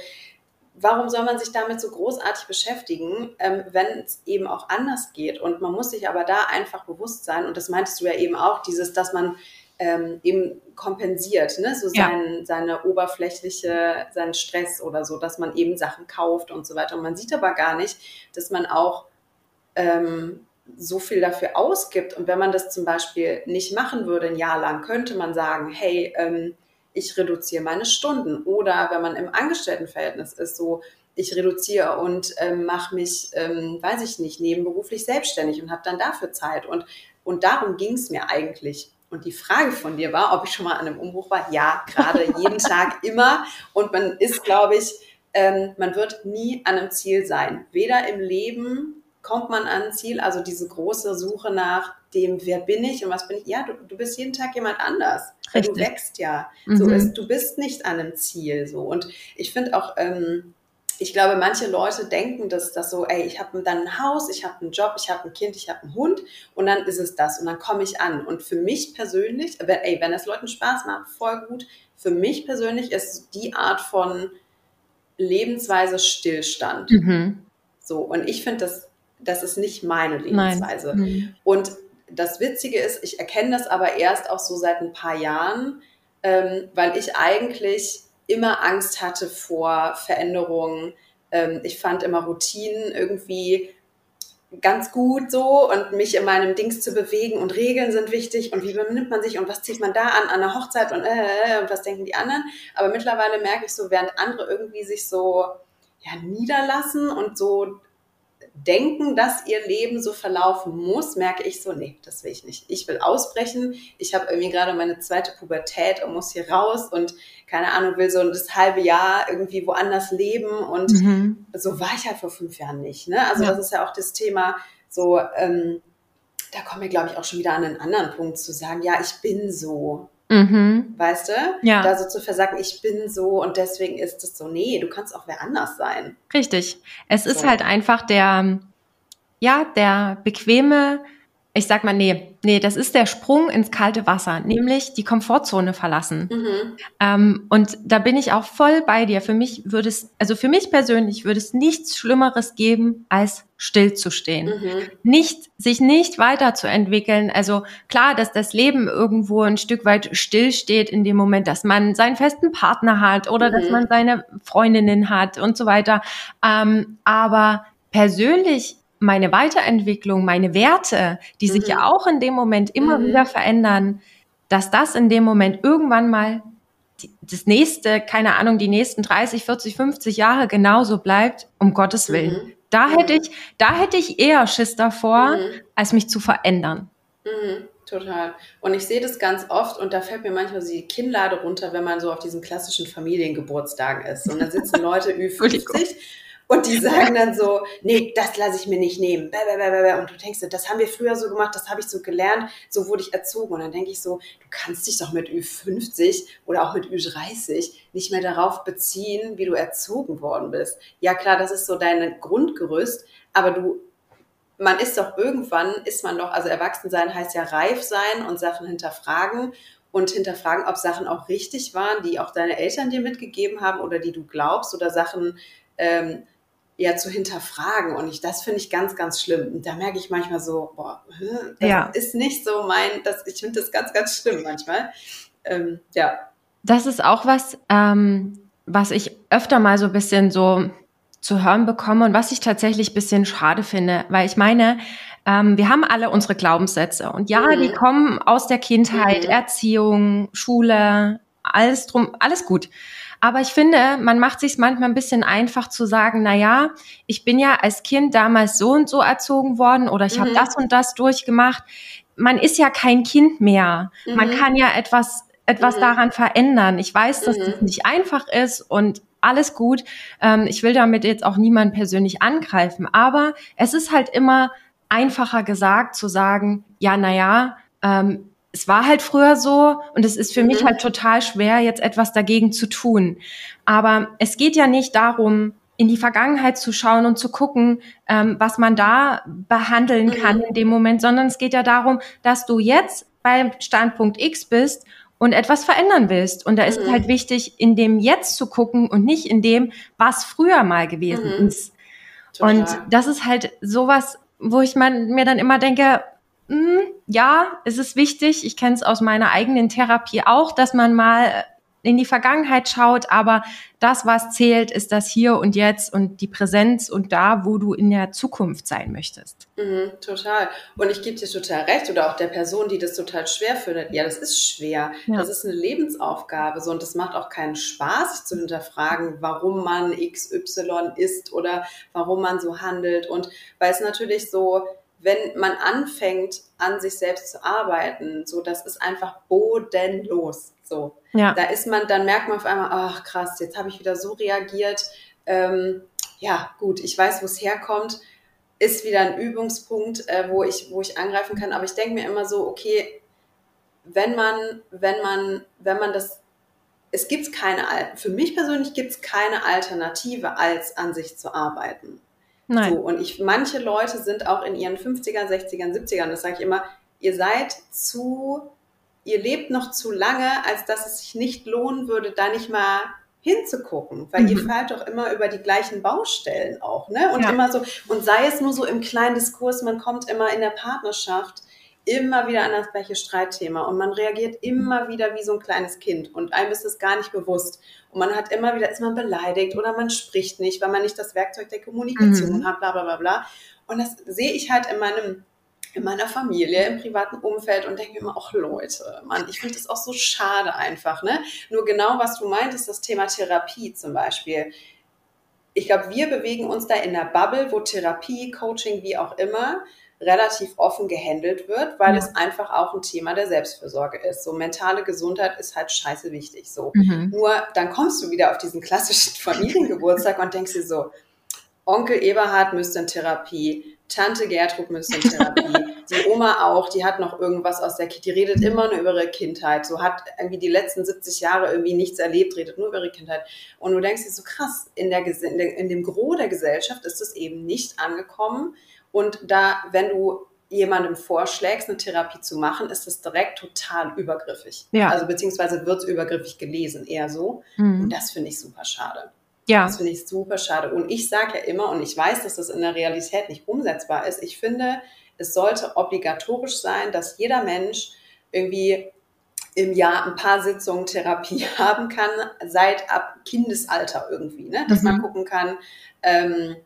warum soll man sich damit so großartig beschäftigen, ähm, wenn es eben auch anders geht? Und man muss sich aber da einfach bewusst sein, und das meintest du ja eben auch, dieses, dass man ähm, eben kompensiert, ne? so sein, ja. seine oberflächliche, seinen Stress oder so, dass man eben Sachen kauft und so weiter. Und man sieht aber gar nicht, dass man auch ähm, so viel dafür ausgibt. Und wenn man das zum Beispiel nicht machen würde, ein Jahr lang, könnte man sagen, hey, ähm, ich reduziere meine Stunden. Oder wenn man im Angestelltenverhältnis ist, so, ich reduziere und ähm, mache mich, ähm, weiß ich nicht, nebenberuflich selbstständig und habe dann dafür Zeit. Und, und darum ging es mir eigentlich. Und die Frage von dir war, ob ich schon mal an einem Umbruch war. Ja, gerade jeden Tag immer. Und man ist, glaube ich, ähm, man wird nie an einem Ziel sein. Weder im Leben kommt man an ein Ziel, also diese große Suche nach dem, wer bin ich und was bin ich? Ja, du, du bist jeden Tag jemand anders. Richtig. Du wächst ja. Mhm. So ist, du bist nicht an einem Ziel. So. Und ich finde auch, ähm, ich glaube, manche Leute denken, dass das so, ey, ich habe dann ein Haus, ich habe einen Job, ich habe ein Kind, ich habe einen Hund und dann ist es das und dann komme ich an. Und für mich persönlich, wenn, ey, wenn es Leuten Spaß macht, voll gut. Für mich persönlich ist die Art von Lebensweise Stillstand. Mhm. So, und ich finde das das ist nicht meine Lebensweise. Mhm. Und das Witzige ist, ich erkenne das aber erst auch so seit ein paar Jahren, ähm, weil ich eigentlich immer Angst hatte vor Veränderungen. Ähm, ich fand immer Routinen irgendwie ganz gut so und mich in meinem Dings zu bewegen und Regeln sind wichtig und wie benimmt man sich und was zieht man da an an der Hochzeit und, äh, und was denken die anderen. Aber mittlerweile merke ich so, während andere irgendwie sich so ja, niederlassen und so denken, dass ihr Leben so verlaufen muss, merke ich so, nee, das will ich nicht. Ich will ausbrechen. Ich habe irgendwie gerade meine zweite Pubertät und muss hier raus und keine Ahnung, will so das halbe Jahr irgendwie woanders leben und mhm. so war ich halt vor fünf Jahren nicht. Ne? Also ja. das ist ja auch das Thema so, ähm, da kommen wir, glaube ich, auch schon wieder an einen anderen Punkt zu sagen, ja, ich bin so. Mhm. Weißt du? Ja. Da so zu versagen, ich bin so und deswegen ist es so. Nee, du kannst auch wer anders sein. Richtig. Es so. ist halt einfach der, ja, der bequeme, ich sag mal, nee, nee, das ist der Sprung ins kalte Wasser, nämlich die Komfortzone verlassen. Mhm. Ähm, und da bin ich auch voll bei dir. Für mich würde es, also für mich persönlich würde es nichts Schlimmeres geben, als stillzustehen. Mhm. Nicht, sich nicht weiterzuentwickeln. Also klar, dass das Leben irgendwo ein Stück weit stillsteht in dem Moment, dass man seinen festen Partner hat oder mhm. dass man seine Freundinnen hat und so weiter. Ähm, aber persönlich meine Weiterentwicklung, meine Werte, die mhm. sich ja mhm. auch in dem Moment immer mhm. wieder verändern, dass das in dem Moment irgendwann mal das nächste, keine Ahnung, die nächsten 30, 40, 50 Jahre genauso bleibt, um Gottes Willen. Mhm. Da hätte ich, da hätte ich eher Schiss davor, mhm. als mich zu verändern. Mhm. Total. Und ich sehe das ganz oft und da fällt mir manchmal so die Kinnlade runter, wenn man so auf diesen klassischen Familiengeburtstagen ist. Und da sitzen Leute Ü50 und die sagen dann so, nee, das lasse ich mir nicht nehmen. Und du denkst, das haben wir früher so gemacht, das habe ich so gelernt, so wurde ich erzogen. Und dann denke ich so, du kannst dich doch mit Ü50 oder auch mit Ü30 nicht mehr darauf beziehen, wie du erzogen worden bist. Ja klar, das ist so dein Grundgerüst, aber du, man ist doch irgendwann, ist man doch, also erwachsen sein heißt ja reif sein und Sachen hinterfragen und hinterfragen, ob Sachen auch richtig waren, die auch deine Eltern dir mitgegeben haben oder die du glaubst oder Sachen, ähm, ja zu hinterfragen. Und ich, das finde ich ganz, ganz schlimm. Und da merke ich manchmal so, boah, das ja. ist nicht so mein, das, ich finde das ganz, ganz schlimm manchmal. Ähm, ja. Das ist auch was, ähm, was ich öfter mal so ein bisschen so zu hören bekomme und was ich tatsächlich ein bisschen schade finde, weil ich meine, ähm, wir haben alle unsere Glaubenssätze und ja, mhm. die kommen aus der Kindheit, mhm. Erziehung, Schule, alles drum, alles gut. Aber ich finde, man macht sich manchmal ein bisschen einfach zu sagen, na ja, ich bin ja als Kind damals so und so erzogen worden oder ich mhm. habe das und das durchgemacht. Man ist ja kein Kind mehr. Mhm. Man kann ja etwas etwas mhm. daran verändern. Ich weiß, dass das mhm. nicht einfach ist und alles gut. Ähm, ich will damit jetzt auch niemanden persönlich angreifen, aber es ist halt immer einfacher gesagt zu sagen, ja, na ja, ähm, es war halt früher so und es ist für mhm. mich halt total schwer, jetzt etwas dagegen zu tun. Aber es geht ja nicht darum, in die Vergangenheit zu schauen und zu gucken, ähm, was man da behandeln mhm. kann in dem Moment, sondern es geht ja darum, dass du jetzt beim Standpunkt X bist und etwas verändern willst. Und da ist mhm. es halt wichtig, in dem Jetzt zu gucken und nicht in dem, was früher mal gewesen mhm. ist. Total. Und das ist halt sowas, wo ich man, mir dann immer denke, hm, ja, es ist wichtig. Ich kenne es aus meiner eigenen Therapie auch, dass man mal in die Vergangenheit schaut, aber das, was zählt, ist das Hier und Jetzt und die Präsenz und da, wo du in der Zukunft sein möchtest. Mhm, total. Und ich gebe dir total recht oder auch der Person, die das total schwer findet. Ja, das ist schwer. Ja. Das ist eine Lebensaufgabe so und das macht auch keinen Spaß, sich zu hinterfragen, warum man XY ist oder warum man so handelt und weil es natürlich so wenn man anfängt, an sich selbst zu arbeiten, so, das ist einfach bodenlos. So, ja. da ist man, dann merkt man auf einmal, ach krass, jetzt habe ich wieder so reagiert. Ähm, ja, gut, ich weiß, wo es herkommt, ist wieder ein Übungspunkt, äh, wo ich, wo ich angreifen kann. Aber ich denke mir immer so, okay, wenn man, wenn man, wenn man das, es gibt keine, für mich persönlich gibt es keine Alternative, als an sich zu arbeiten. Nein. So, und ich, manche Leute sind auch in ihren 50ern, 60ern, 70ern, das sage ich immer, ihr seid zu, ihr lebt noch zu lange, als dass es sich nicht lohnen würde, da nicht mal hinzugucken, weil mhm. ihr fahrt doch immer über die gleichen Baustellen auch, ne? Und ja. immer so, und sei es nur so im kleinen Diskurs, man kommt immer in der Partnerschaft immer wieder an das gleiche Streitthema und man reagiert immer wieder wie so ein kleines Kind und einem ist es gar nicht bewusst. Und man hat immer wieder, ist man beleidigt oder man spricht nicht, weil man nicht das Werkzeug der Kommunikation mhm. hat, bla bla bla bla. Und das sehe ich halt in meinem in meiner Familie, im privaten Umfeld und denke mir immer, ach Leute, Mann, ich finde das auch so schade einfach, ne? Nur genau, was du meintest, das Thema Therapie zum Beispiel. Ich glaube, wir bewegen uns da in der Bubble, wo Therapie, Coaching, wie auch immer, relativ offen gehandelt wird, weil ja. es einfach auch ein Thema der Selbstfürsorge ist. So mentale Gesundheit ist halt scheiße wichtig. So. Mhm. Nur dann kommst du wieder auf diesen klassischen Familiengeburtstag und denkst dir so, Onkel Eberhard müsste in Therapie, Tante Gertrud müsste in Therapie, die Oma auch, die hat noch irgendwas aus der Kindheit, die redet immer nur über ihre Kindheit, so hat irgendwie die letzten 70 Jahre irgendwie nichts erlebt, redet nur über ihre Kindheit. Und du denkst dir so krass, in, der, in, der, in dem Gros der Gesellschaft ist es eben nicht angekommen, und da, wenn du jemandem vorschlägst, eine Therapie zu machen, ist es direkt total übergriffig. Ja. Also beziehungsweise wird es übergriffig gelesen, eher so. Mhm. Und das finde ich super schade. Ja. Das finde ich super schade. Und ich sage ja immer, und ich weiß, dass das in der Realität nicht umsetzbar ist, ich finde, es sollte obligatorisch sein, dass jeder Mensch irgendwie im Jahr ein paar Sitzungen Therapie haben kann, seit ab Kindesalter irgendwie, ne? dass mhm. man gucken kann, ähm,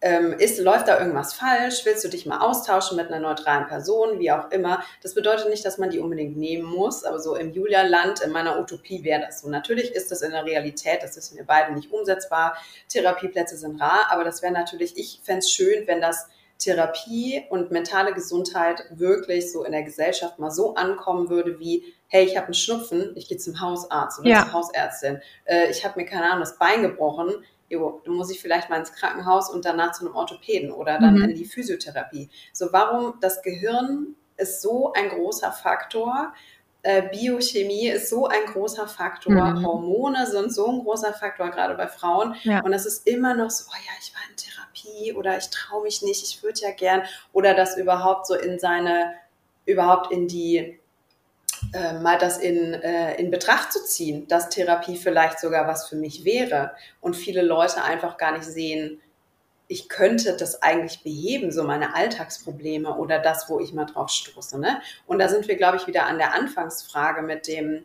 ähm, ist, läuft da irgendwas falsch? Willst du dich mal austauschen mit einer neutralen Person, wie auch immer? Das bedeutet nicht, dass man die unbedingt nehmen muss, aber so im Julia-Land, in meiner Utopie wäre das so. Natürlich ist das in der Realität, das ist mir beide nicht umsetzbar. Therapieplätze sind rar, aber das wäre natürlich, ich fände es schön, wenn das Therapie und mentale Gesundheit wirklich so in der Gesellschaft mal so ankommen würde wie, hey, ich habe einen Schnupfen, ich gehe zum Hausarzt oder ja. zur Hausärztin, äh, ich habe mir keine Ahnung das Bein gebrochen, jo, dann muss ich vielleicht mal ins Krankenhaus und danach zu einem Orthopäden oder dann mhm. in die Physiotherapie. So, warum das Gehirn ist so ein großer Faktor, äh, Biochemie ist so ein großer Faktor, mhm. Hormone sind so ein großer Faktor, gerade bei Frauen. Ja. Und es ist immer noch so, oh ja, ich war in Therapie oder ich traue mich nicht, ich würde ja gern. Oder das überhaupt so in seine, überhaupt in die äh, mal das in, äh, in Betracht zu ziehen, dass Therapie vielleicht sogar was für mich wäre und viele Leute einfach gar nicht sehen, ich könnte das eigentlich beheben, so meine Alltagsprobleme oder das, wo ich mal drauf stoße. Ne? Und da sind wir, glaube ich, wieder an der Anfangsfrage mit dem,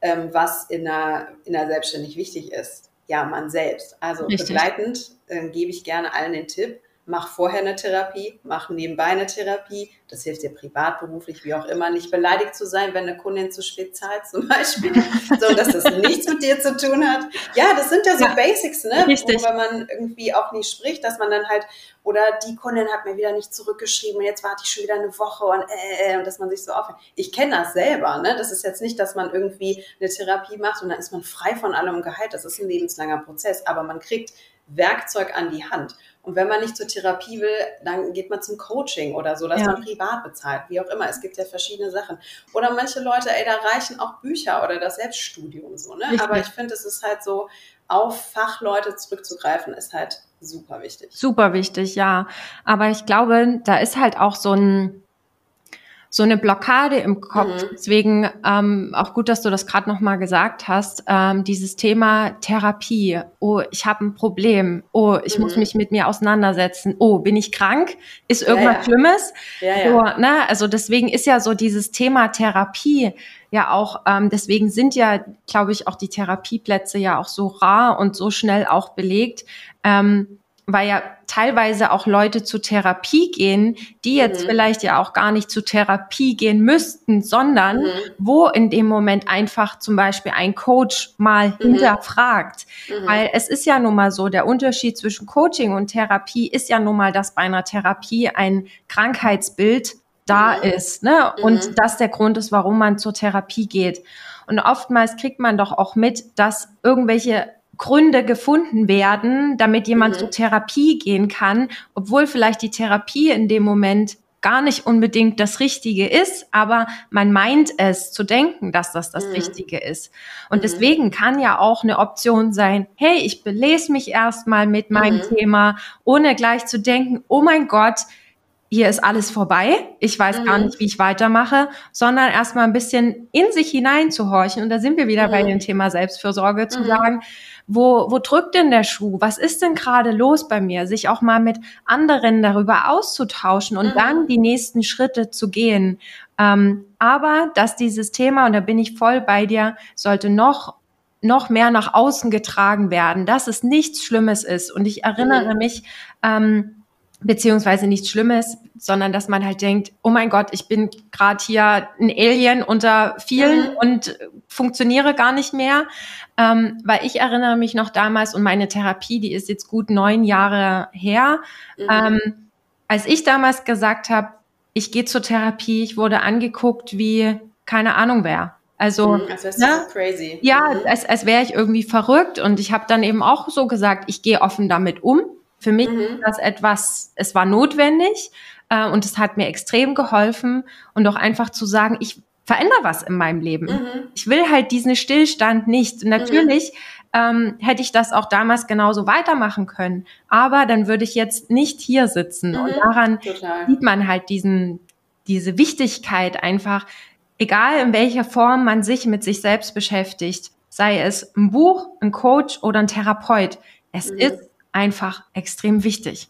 ähm, was in der, in der Selbstständig wichtig ist. Ja, man selbst. Also Richtig. begleitend äh, gebe ich gerne allen den Tipp, mach vorher eine Therapie, mach nebenbei eine Therapie. Das hilft dir privat, beruflich, wie auch immer, nicht beleidigt zu sein, wenn eine Kundin zu spät zahlt zum Beispiel, so dass das nichts mit dir zu tun hat. Ja, das sind ja so ja, Basics, ne? Richtig. Worüber man irgendwie auch nie spricht, dass man dann halt, oder die Kundin hat mir wieder nicht zurückgeschrieben und jetzt warte ich schon wieder eine Woche und äh, äh und dass man sich so aufhört. Ich kenne das selber, ne? Das ist jetzt nicht, dass man irgendwie eine Therapie macht und dann ist man frei von allem geheilt. Das ist ein lebenslanger Prozess, aber man kriegt Werkzeug an die Hand. Und wenn man nicht zur Therapie will, dann geht man zum Coaching oder so, dass ja. man privat bezahlt, wie auch immer. Es gibt ja verschiedene Sachen. Oder manche Leute, ey, da reichen auch Bücher oder das Selbststudium so, ne? Aber ich finde, es ist halt so, auf Fachleute zurückzugreifen, ist halt super wichtig. Super wichtig, ja. Aber ich glaube, da ist halt auch so ein, so eine Blockade im Kopf. Mhm. Deswegen ähm, auch gut, dass du das gerade noch mal gesagt hast. Ähm, dieses Thema Therapie. Oh, ich habe ein Problem. Oh, ich mhm. muss mich mit mir auseinandersetzen. Oh, bin ich krank? Ist irgendwas ja, ja. Schlimmes? Ja, ja. So, ne? Also deswegen ist ja so dieses Thema Therapie ja auch, ähm, deswegen sind ja, glaube ich, auch die Therapieplätze ja auch so rar und so schnell auch belegt. Ähm, weil ja teilweise auch Leute zur Therapie gehen, die jetzt mhm. vielleicht ja auch gar nicht zur Therapie gehen müssten, sondern mhm. wo in dem Moment einfach zum Beispiel ein Coach mal mhm. hinterfragt. Mhm. Weil es ist ja nun mal so, der Unterschied zwischen Coaching und Therapie ist ja nun mal, dass bei einer Therapie ein Krankheitsbild da mhm. ist, ne? Und mhm. das der Grund ist, warum man zur Therapie geht. Und oftmals kriegt man doch auch mit, dass irgendwelche Gründe gefunden werden, damit jemand mhm. zur Therapie gehen kann, obwohl vielleicht die Therapie in dem Moment gar nicht unbedingt das Richtige ist, aber man meint es zu denken, dass das das mhm. Richtige ist. Und mhm. deswegen kann ja auch eine Option sein, hey, ich belese mich erstmal mit meinem mhm. Thema, ohne gleich zu denken, oh mein Gott, hier ist alles vorbei, ich weiß mhm. gar nicht, wie ich weitermache, sondern erstmal ein bisschen in sich hineinzuhorchen. Und da sind wir wieder mhm. bei dem Thema Selbstfürsorge, zu mhm. sagen, wo, wo drückt denn der Schuh? Was ist denn gerade los bei mir? Sich auch mal mit anderen darüber auszutauschen und mhm. dann die nächsten Schritte zu gehen. Ähm, aber dass dieses Thema, und da bin ich voll bei dir, sollte noch noch mehr nach außen getragen werden, dass es nichts Schlimmes ist. Und ich erinnere mhm. mich, ähm, beziehungsweise nichts Schlimmes, sondern dass man halt denkt, oh mein Gott, ich bin gerade hier ein Alien unter vielen mhm. und funktioniere gar nicht mehr. Ähm, weil ich erinnere mich noch damals und meine Therapie, die ist jetzt gut neun Jahre her. Mhm. Ähm, als ich damals gesagt habe, ich gehe zur Therapie, ich wurde angeguckt wie keine Ahnung wer. Also, mhm, als ne? crazy. Ja, mhm. als, als wäre ich irgendwie verrückt. Und ich habe dann eben auch so gesagt, ich gehe offen damit um. Für mich mhm. ist das etwas, es war notwendig äh, und es hat mir extrem geholfen und auch einfach zu sagen, ich verändere was in meinem Leben. Mhm. Ich will halt diesen Stillstand nicht. Und natürlich mhm. ähm, hätte ich das auch damals genauso weitermachen können, aber dann würde ich jetzt nicht hier sitzen. Und mhm. daran Total. sieht man halt diesen, diese Wichtigkeit einfach, egal in welcher Form man sich mit sich selbst beschäftigt, sei es ein Buch, ein Coach oder ein Therapeut, es mhm. ist einfach extrem wichtig.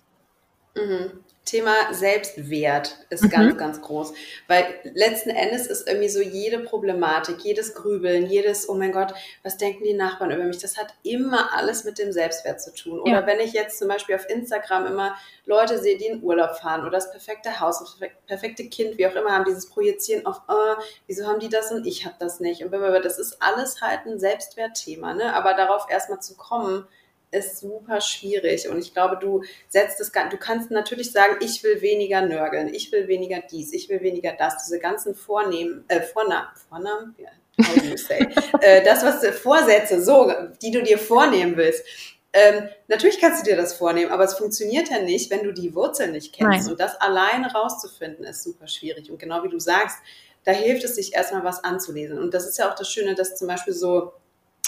Mhm. Thema Selbstwert ist mhm. ganz, ganz groß. Weil letzten Endes ist irgendwie so jede Problematik, jedes Grübeln, jedes, oh mein Gott, was denken die Nachbarn über mich, das hat immer alles mit dem Selbstwert zu tun. Oder ja. wenn ich jetzt zum Beispiel auf Instagram immer Leute sehe, die in Urlaub fahren oder das perfekte Haus, das perfekte Kind, wie auch immer, haben dieses Projizieren auf, oh, wieso haben die das und ich habe das nicht. Und das ist alles halt ein Selbstwertthema. Ne? Aber darauf erstmal zu kommen, ist super schwierig und ich glaube, du setzt es, du kannst natürlich sagen, ich will weniger nörgeln, ich will weniger dies, ich will weniger das, diese ganzen Vornehmen, äh, Vornamen, Vornamen, ja, how do you say, äh, das, was du, Vorsätze, so, die du dir vornehmen willst. Ähm, natürlich kannst du dir das vornehmen, aber es funktioniert ja nicht, wenn du die Wurzel nicht kennst. Nein. Und das alleine rauszufinden, ist super schwierig. Und genau wie du sagst, da hilft es sich erstmal was anzulesen. Und das ist ja auch das Schöne, dass zum Beispiel so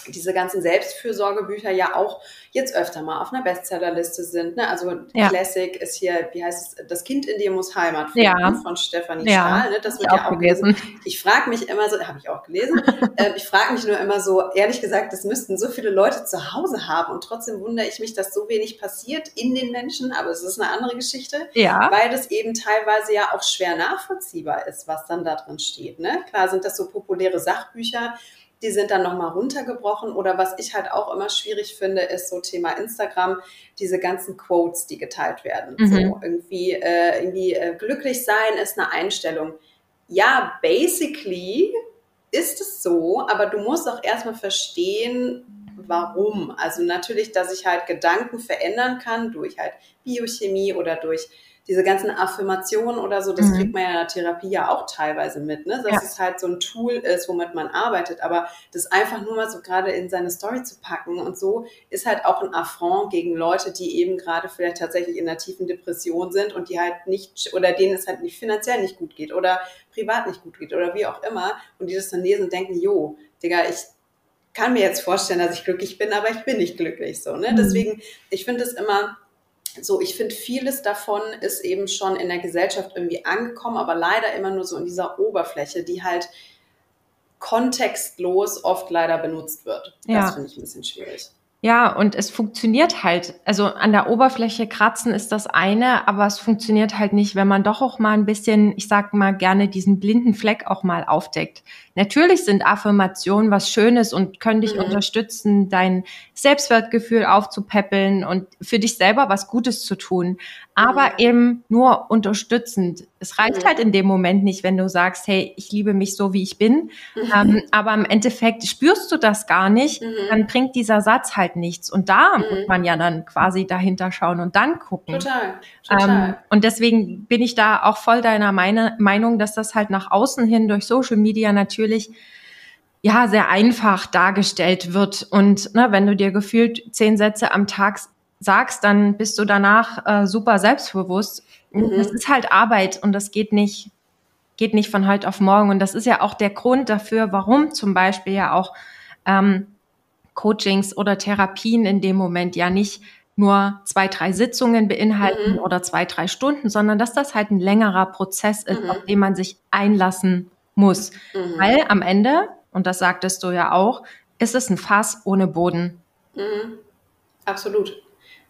diese ganzen Selbstfürsorgebücher ja auch jetzt öfter mal auf einer Bestsellerliste sind. Ne? Also ja. Classic ist hier, wie heißt es, Das Kind in dir muss Heimat finden ja. von Stefanie ja. Stahl. Ne? Das wird ja auch gelesen. Ich frage mich immer so, habe ich auch gelesen, äh, ich frage mich nur immer so, ehrlich gesagt, das müssten so viele Leute zu Hause haben und trotzdem wundere ich mich, dass so wenig passiert in den Menschen, aber es ist eine andere Geschichte, ja. weil das eben teilweise ja auch schwer nachvollziehbar ist, was dann da drin steht. Ne? Klar sind das so populäre Sachbücher, die sind dann nochmal runtergebrochen. Oder was ich halt auch immer schwierig finde, ist so Thema Instagram, diese ganzen Quotes, die geteilt werden. Mhm. So irgendwie, äh, irgendwie äh, glücklich sein ist eine Einstellung. Ja, basically ist es so, aber du musst auch erstmal verstehen, warum. Also natürlich, dass ich halt Gedanken verändern kann durch halt Biochemie oder durch diese ganzen Affirmationen oder so, das mhm. kriegt man ja in der Therapie ja auch teilweise mit, ne? dass ja. es halt so ein Tool ist, womit man arbeitet. Aber das einfach nur mal so gerade in seine Story zu packen und so ist halt auch ein Affront gegen Leute, die eben gerade vielleicht tatsächlich in einer tiefen Depression sind und die halt nicht oder denen es halt nicht finanziell nicht gut geht oder privat nicht gut geht oder wie auch immer und die das dann lesen und denken, jo, Digga, ich kann mir jetzt vorstellen, dass ich glücklich bin, aber ich bin nicht glücklich so. Ne? Mhm. Deswegen, ich finde es immer so, ich finde, vieles davon ist eben schon in der Gesellschaft irgendwie angekommen, aber leider immer nur so in dieser Oberfläche, die halt kontextlos oft leider benutzt wird. Ja. Das finde ich ein bisschen schwierig. Ja, und es funktioniert halt. Also an der Oberfläche kratzen ist das eine, aber es funktioniert halt nicht, wenn man doch auch mal ein bisschen, ich sag mal gerne, diesen blinden Fleck auch mal aufdeckt. Natürlich sind Affirmationen was Schönes und können dich mhm. unterstützen, dein Selbstwertgefühl aufzupäppeln und für dich selber was Gutes zu tun. Aber mhm. eben nur unterstützend. Es reicht mhm. halt in dem Moment nicht, wenn du sagst, hey, ich liebe mich so, wie ich bin. Mhm. Ähm, aber im Endeffekt spürst du das gar nicht, mhm. dann bringt dieser Satz halt nichts. Und da mhm. muss man ja dann quasi dahinter schauen und dann gucken. Total. Total. Ähm, und deswegen bin ich da auch voll deiner Meine Meinung, dass das halt nach außen hin durch Social Media natürlich ja sehr einfach dargestellt wird. Und ne, wenn du dir gefühlt zehn Sätze am Tag sagst, dann bist du danach äh, super selbstbewusst. Mhm. Das ist halt Arbeit und das geht nicht, geht nicht von heute auf morgen. Und das ist ja auch der Grund dafür, warum zum Beispiel ja auch ähm, Coachings oder Therapien in dem Moment ja nicht nur zwei, drei Sitzungen beinhalten mhm. oder zwei, drei Stunden, sondern dass das halt ein längerer Prozess ist, mhm. auf den man sich einlassen muss. Mhm. Weil am Ende, und das sagtest du ja auch, ist es ein Fass ohne Boden. Mhm. Absolut.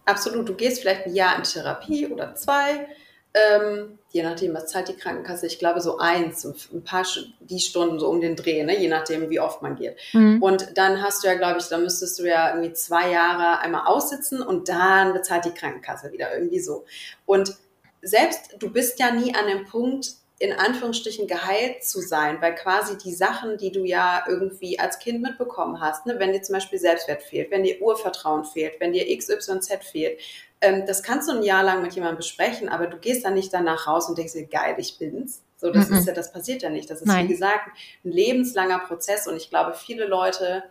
Absolut. Du gehst vielleicht ein Jahr in Therapie oder zwei, ähm, je nachdem, was zahlt die Krankenkasse. Ich glaube so eins, ein paar die Stunden so um den Dreh, ne? je nachdem, wie oft man geht. Mhm. Und dann hast du ja, glaube ich, da müsstest du ja irgendwie zwei Jahre einmal aussitzen und dann bezahlt die Krankenkasse wieder irgendwie so. Und selbst du bist ja nie an dem Punkt, in Anführungsstrichen geheilt zu sein, weil quasi die Sachen, die du ja irgendwie als Kind mitbekommen hast, ne, wenn dir zum Beispiel Selbstwert fehlt, wenn dir Urvertrauen fehlt, wenn dir XYZ fehlt, ähm, das kannst du ein Jahr lang mit jemandem besprechen, aber du gehst dann nicht danach raus und denkst dir, geil, ich bin's. So, das mm -mm. ist ja, das passiert ja nicht. Das ist, Nein. wie gesagt, ein lebenslanger Prozess und ich glaube, viele Leute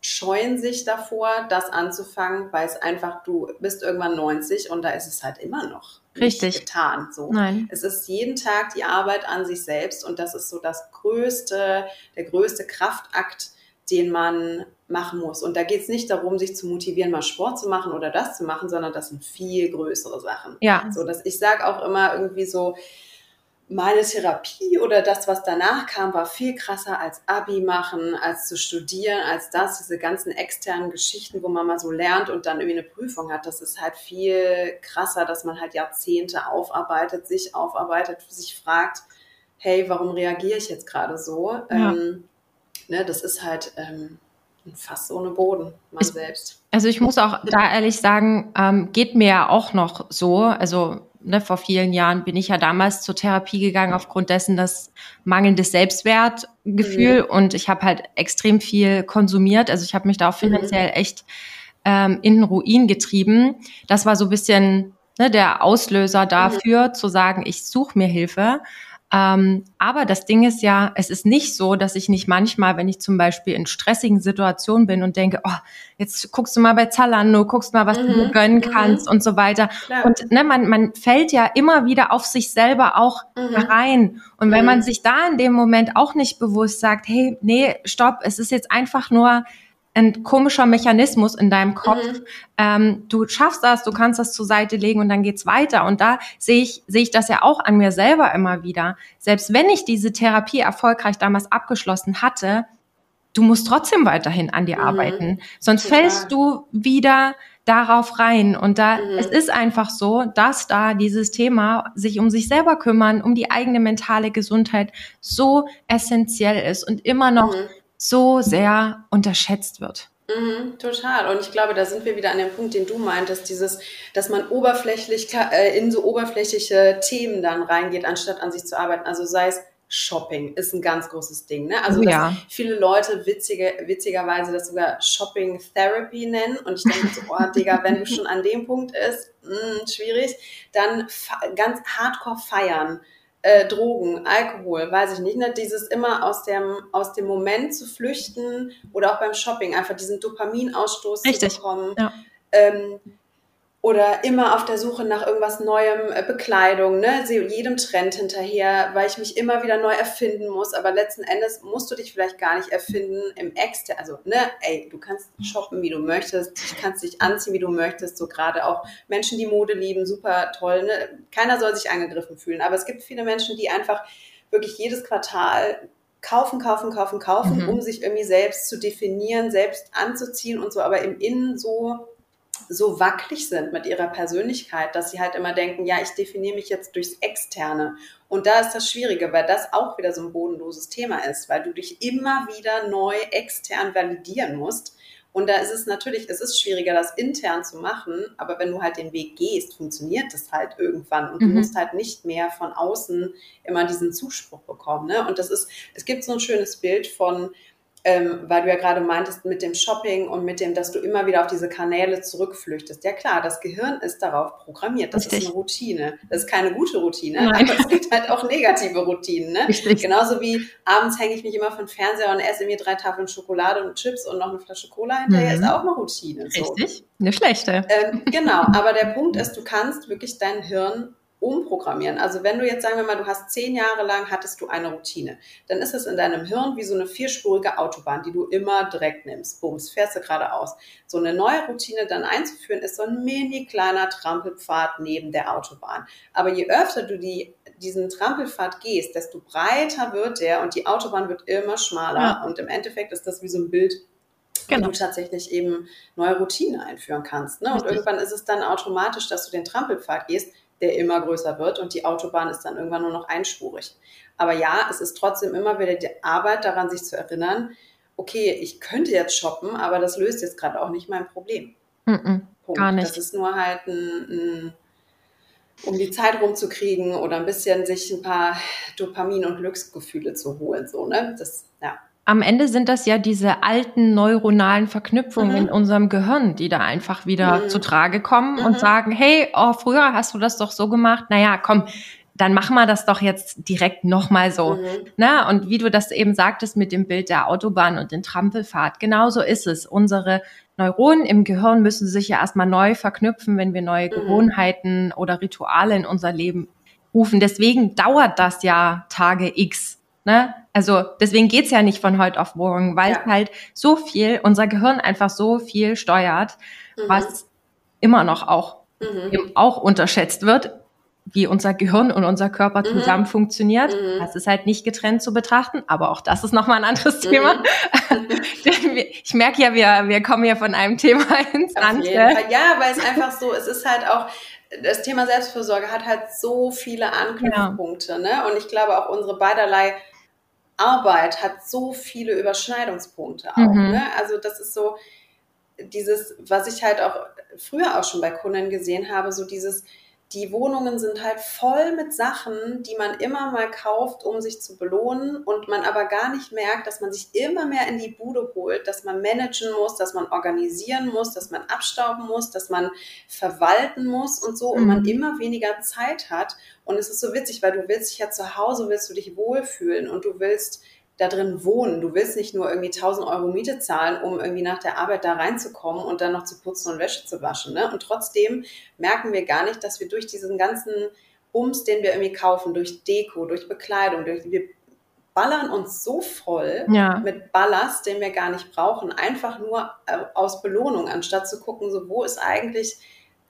scheuen sich davor, das anzufangen, weil es einfach, du bist irgendwann 90 und da ist es halt immer noch Richtig. getan. So. Nein. Es ist jeden Tag die Arbeit an sich selbst und das ist so das größte, der größte Kraftakt, den man machen muss. Und da geht es nicht darum, sich zu motivieren, mal Sport zu machen oder das zu machen, sondern das sind viel größere Sachen. Ja. So, dass ich sage auch immer irgendwie so, meine Therapie oder das, was danach kam, war viel krasser als Abi machen, als zu studieren, als das, diese ganzen externen Geschichten, wo man mal so lernt und dann irgendwie eine Prüfung hat. Das ist halt viel krasser, dass man halt Jahrzehnte aufarbeitet, sich aufarbeitet, sich fragt, hey, warum reagiere ich jetzt gerade so? Ja. Ähm, ne, das ist halt ähm, fast ohne Boden, man ich, selbst. Also ich muss auch da ehrlich sagen, ähm, geht mir ja auch noch so. Also ne, vor vielen Jahren bin ich ja damals zur Therapie gegangen aufgrund dessen, dass mangelndes Selbstwertgefühl mhm. und ich habe halt extrem viel konsumiert. Also ich habe mich da auch mhm. finanziell mhm. echt ähm, in den Ruin getrieben. Das war so ein bisschen ne, der Auslöser dafür, mhm. zu sagen, ich suche mir Hilfe. Ähm, aber das Ding ist ja, es ist nicht so, dass ich nicht manchmal, wenn ich zum Beispiel in stressigen Situationen bin und denke, oh, jetzt guckst du mal bei Zalando, guckst mal, was mhm. du gönnen mhm. kannst mhm. und so weiter. Klar. Und ne, man, man fällt ja immer wieder auf sich selber auch mhm. rein. Und wenn man mhm. sich da in dem Moment auch nicht bewusst sagt, hey, nee, stopp, es ist jetzt einfach nur ein komischer Mechanismus in deinem Kopf. Mhm. Ähm, du schaffst das, du kannst das zur Seite legen und dann geht's weiter. Und da sehe ich, sehe ich das ja auch an mir selber immer wieder. Selbst wenn ich diese Therapie erfolgreich damals abgeschlossen hatte, du musst trotzdem weiterhin an dir mhm. arbeiten. Sonst Total. fällst du wieder darauf rein. Und da, mhm. es ist einfach so, dass da dieses Thema sich um sich selber kümmern, um die eigene mentale Gesundheit so essentiell ist und immer noch mhm so sehr unterschätzt wird. Mhm, total. Und ich glaube, da sind wir wieder an dem Punkt, den du meintest, dieses, dass man oberflächlich äh, in so oberflächliche Themen dann reingeht, anstatt an sich zu arbeiten. Also sei es Shopping ist ein ganz großes Ding. Ne? Also ja. viele Leute witzige, witzigerweise das sogar Shopping Therapy nennen. Und ich denke so, oh Digga, wenn du schon an dem Punkt ist, mh, hm, schwierig, dann ganz hardcore feiern äh, Drogen, Alkohol, weiß ich nicht, ne? dieses immer aus dem, aus dem Moment zu flüchten oder auch beim Shopping einfach diesen Dopaminausstoß Richtig. zu bekommen. Ja. Ähm, oder immer auf der Suche nach irgendwas Neuem, äh, Bekleidung, ne, jedem Trend hinterher, weil ich mich immer wieder neu erfinden muss. Aber letzten Endes musst du dich vielleicht gar nicht erfinden im Exter. Also, ne, ey, du kannst shoppen, wie du möchtest, du kannst dich anziehen, wie du möchtest. So gerade auch Menschen, die Mode lieben, super toll. Ne? Keiner soll sich angegriffen fühlen. Aber es gibt viele Menschen, die einfach wirklich jedes Quartal kaufen, kaufen, kaufen, kaufen, mhm. um sich irgendwie selbst zu definieren, selbst anzuziehen und so, aber im Innen so so wackelig sind mit ihrer Persönlichkeit, dass sie halt immer denken, ja, ich definiere mich jetzt durchs Externe. Und da ist das Schwierige, weil das auch wieder so ein bodenloses Thema ist, weil du dich immer wieder neu extern validieren musst. Und da ist es natürlich, es ist schwieriger, das intern zu machen, aber wenn du halt den Weg gehst, funktioniert das halt irgendwann und mhm. du musst halt nicht mehr von außen immer diesen Zuspruch bekommen. Ne? Und das ist, es gibt so ein schönes Bild von, ähm, weil du ja gerade meintest mit dem Shopping und mit dem, dass du immer wieder auf diese Kanäle zurückflüchtest. Ja klar, das Gehirn ist darauf programmiert. Das Richtig. ist eine Routine. Das ist keine gute Routine, Nein. aber es gibt halt auch negative Routinen. Ne? Genauso wie abends hänge ich mich immer von Fernseher und esse mir drei Tafeln Schokolade und Chips und noch eine Flasche Cola hinterher, mhm. ist auch eine Routine. So. Richtig, eine schlechte. Ähm, genau, aber der Punkt ist, du kannst wirklich dein Hirn umprogrammieren. Also wenn du jetzt, sagen wir mal, du hast zehn Jahre lang hattest du eine Routine, dann ist es in deinem Hirn wie so eine vierspurige Autobahn, die du immer direkt nimmst. Bums, fährst du geradeaus. So eine neue Routine dann einzuführen, ist so ein mini kleiner Trampelpfad neben der Autobahn. Aber je öfter du die, diesen Trampelpfad gehst, desto breiter wird der und die Autobahn wird immer schmaler. Ja. Und im Endeffekt ist das wie so ein Bild genau. wo du tatsächlich eben neue Routinen einführen kannst. Ne? Und irgendwann ist es dann automatisch, dass du den Trampelpfad gehst, der immer größer wird und die Autobahn ist dann irgendwann nur noch einspurig. Aber ja, es ist trotzdem immer wieder die Arbeit daran, sich zu erinnern, okay, ich könnte jetzt shoppen, aber das löst jetzt gerade auch nicht mein Problem. Mm -mm, gar nicht. Das ist nur halt ein, ein um die Zeit rumzukriegen oder ein bisschen sich ein paar Dopamin- und Glücksgefühle zu holen. So, ne? Das, ja am Ende sind das ja diese alten neuronalen Verknüpfungen mhm. in unserem Gehirn, die da einfach wieder mhm. zu Trage kommen mhm. und sagen, hey, oh, früher hast du das doch so gemacht. Naja, komm, dann machen wir das doch jetzt direkt nochmal so. Mhm. Na, und wie du das eben sagtest mit dem Bild der Autobahn und den Trampelfahrt, genauso ist es. Unsere Neuronen im Gehirn müssen sich ja erstmal neu verknüpfen, wenn wir neue mhm. Gewohnheiten oder Rituale in unser Leben rufen. Deswegen dauert das ja Tage X. Ne? Also deswegen geht's ja nicht von heute auf morgen, weil ja. halt so viel, unser Gehirn einfach so viel steuert, mhm. was immer noch auch, mhm. eben auch unterschätzt wird, wie unser Gehirn und unser Körper mhm. zusammen funktioniert. Mhm. Das ist halt nicht getrennt zu betrachten, aber auch das ist nochmal ein anderes mhm. Thema. ich merke ja, wir, wir kommen ja von einem Thema ins andere. Ja, weil es einfach so, es ist halt auch, das Thema Selbstfürsorge hat halt so viele Anknüpfpunkte, ja. ne? Und ich glaube auch unsere beiderlei Arbeit hat so viele Überschneidungspunkte auch. Mhm. Ne? Also das ist so dieses, was ich halt auch früher auch schon bei Kunden gesehen habe, so dieses, die Wohnungen sind halt voll mit Sachen, die man immer mal kauft, um sich zu belohnen und man aber gar nicht merkt, dass man sich immer mehr in die Bude holt, dass man managen muss, dass man organisieren muss, dass man abstauben muss, dass man verwalten muss und so und man mhm. immer weniger Zeit hat. Und es ist so witzig, weil du willst dich ja zu Hause, willst du dich wohlfühlen und du willst da drin wohnen. Du willst nicht nur irgendwie 1000 Euro Miete zahlen, um irgendwie nach der Arbeit da reinzukommen und dann noch zu putzen und Wäsche zu waschen. Ne? Und trotzdem merken wir gar nicht, dass wir durch diesen ganzen Ums, den wir irgendwie kaufen, durch Deko, durch Bekleidung, durch, wir ballern uns so voll ja. mit Ballast, den wir gar nicht brauchen, einfach nur äh, aus Belohnung, anstatt zu gucken, so wo ist eigentlich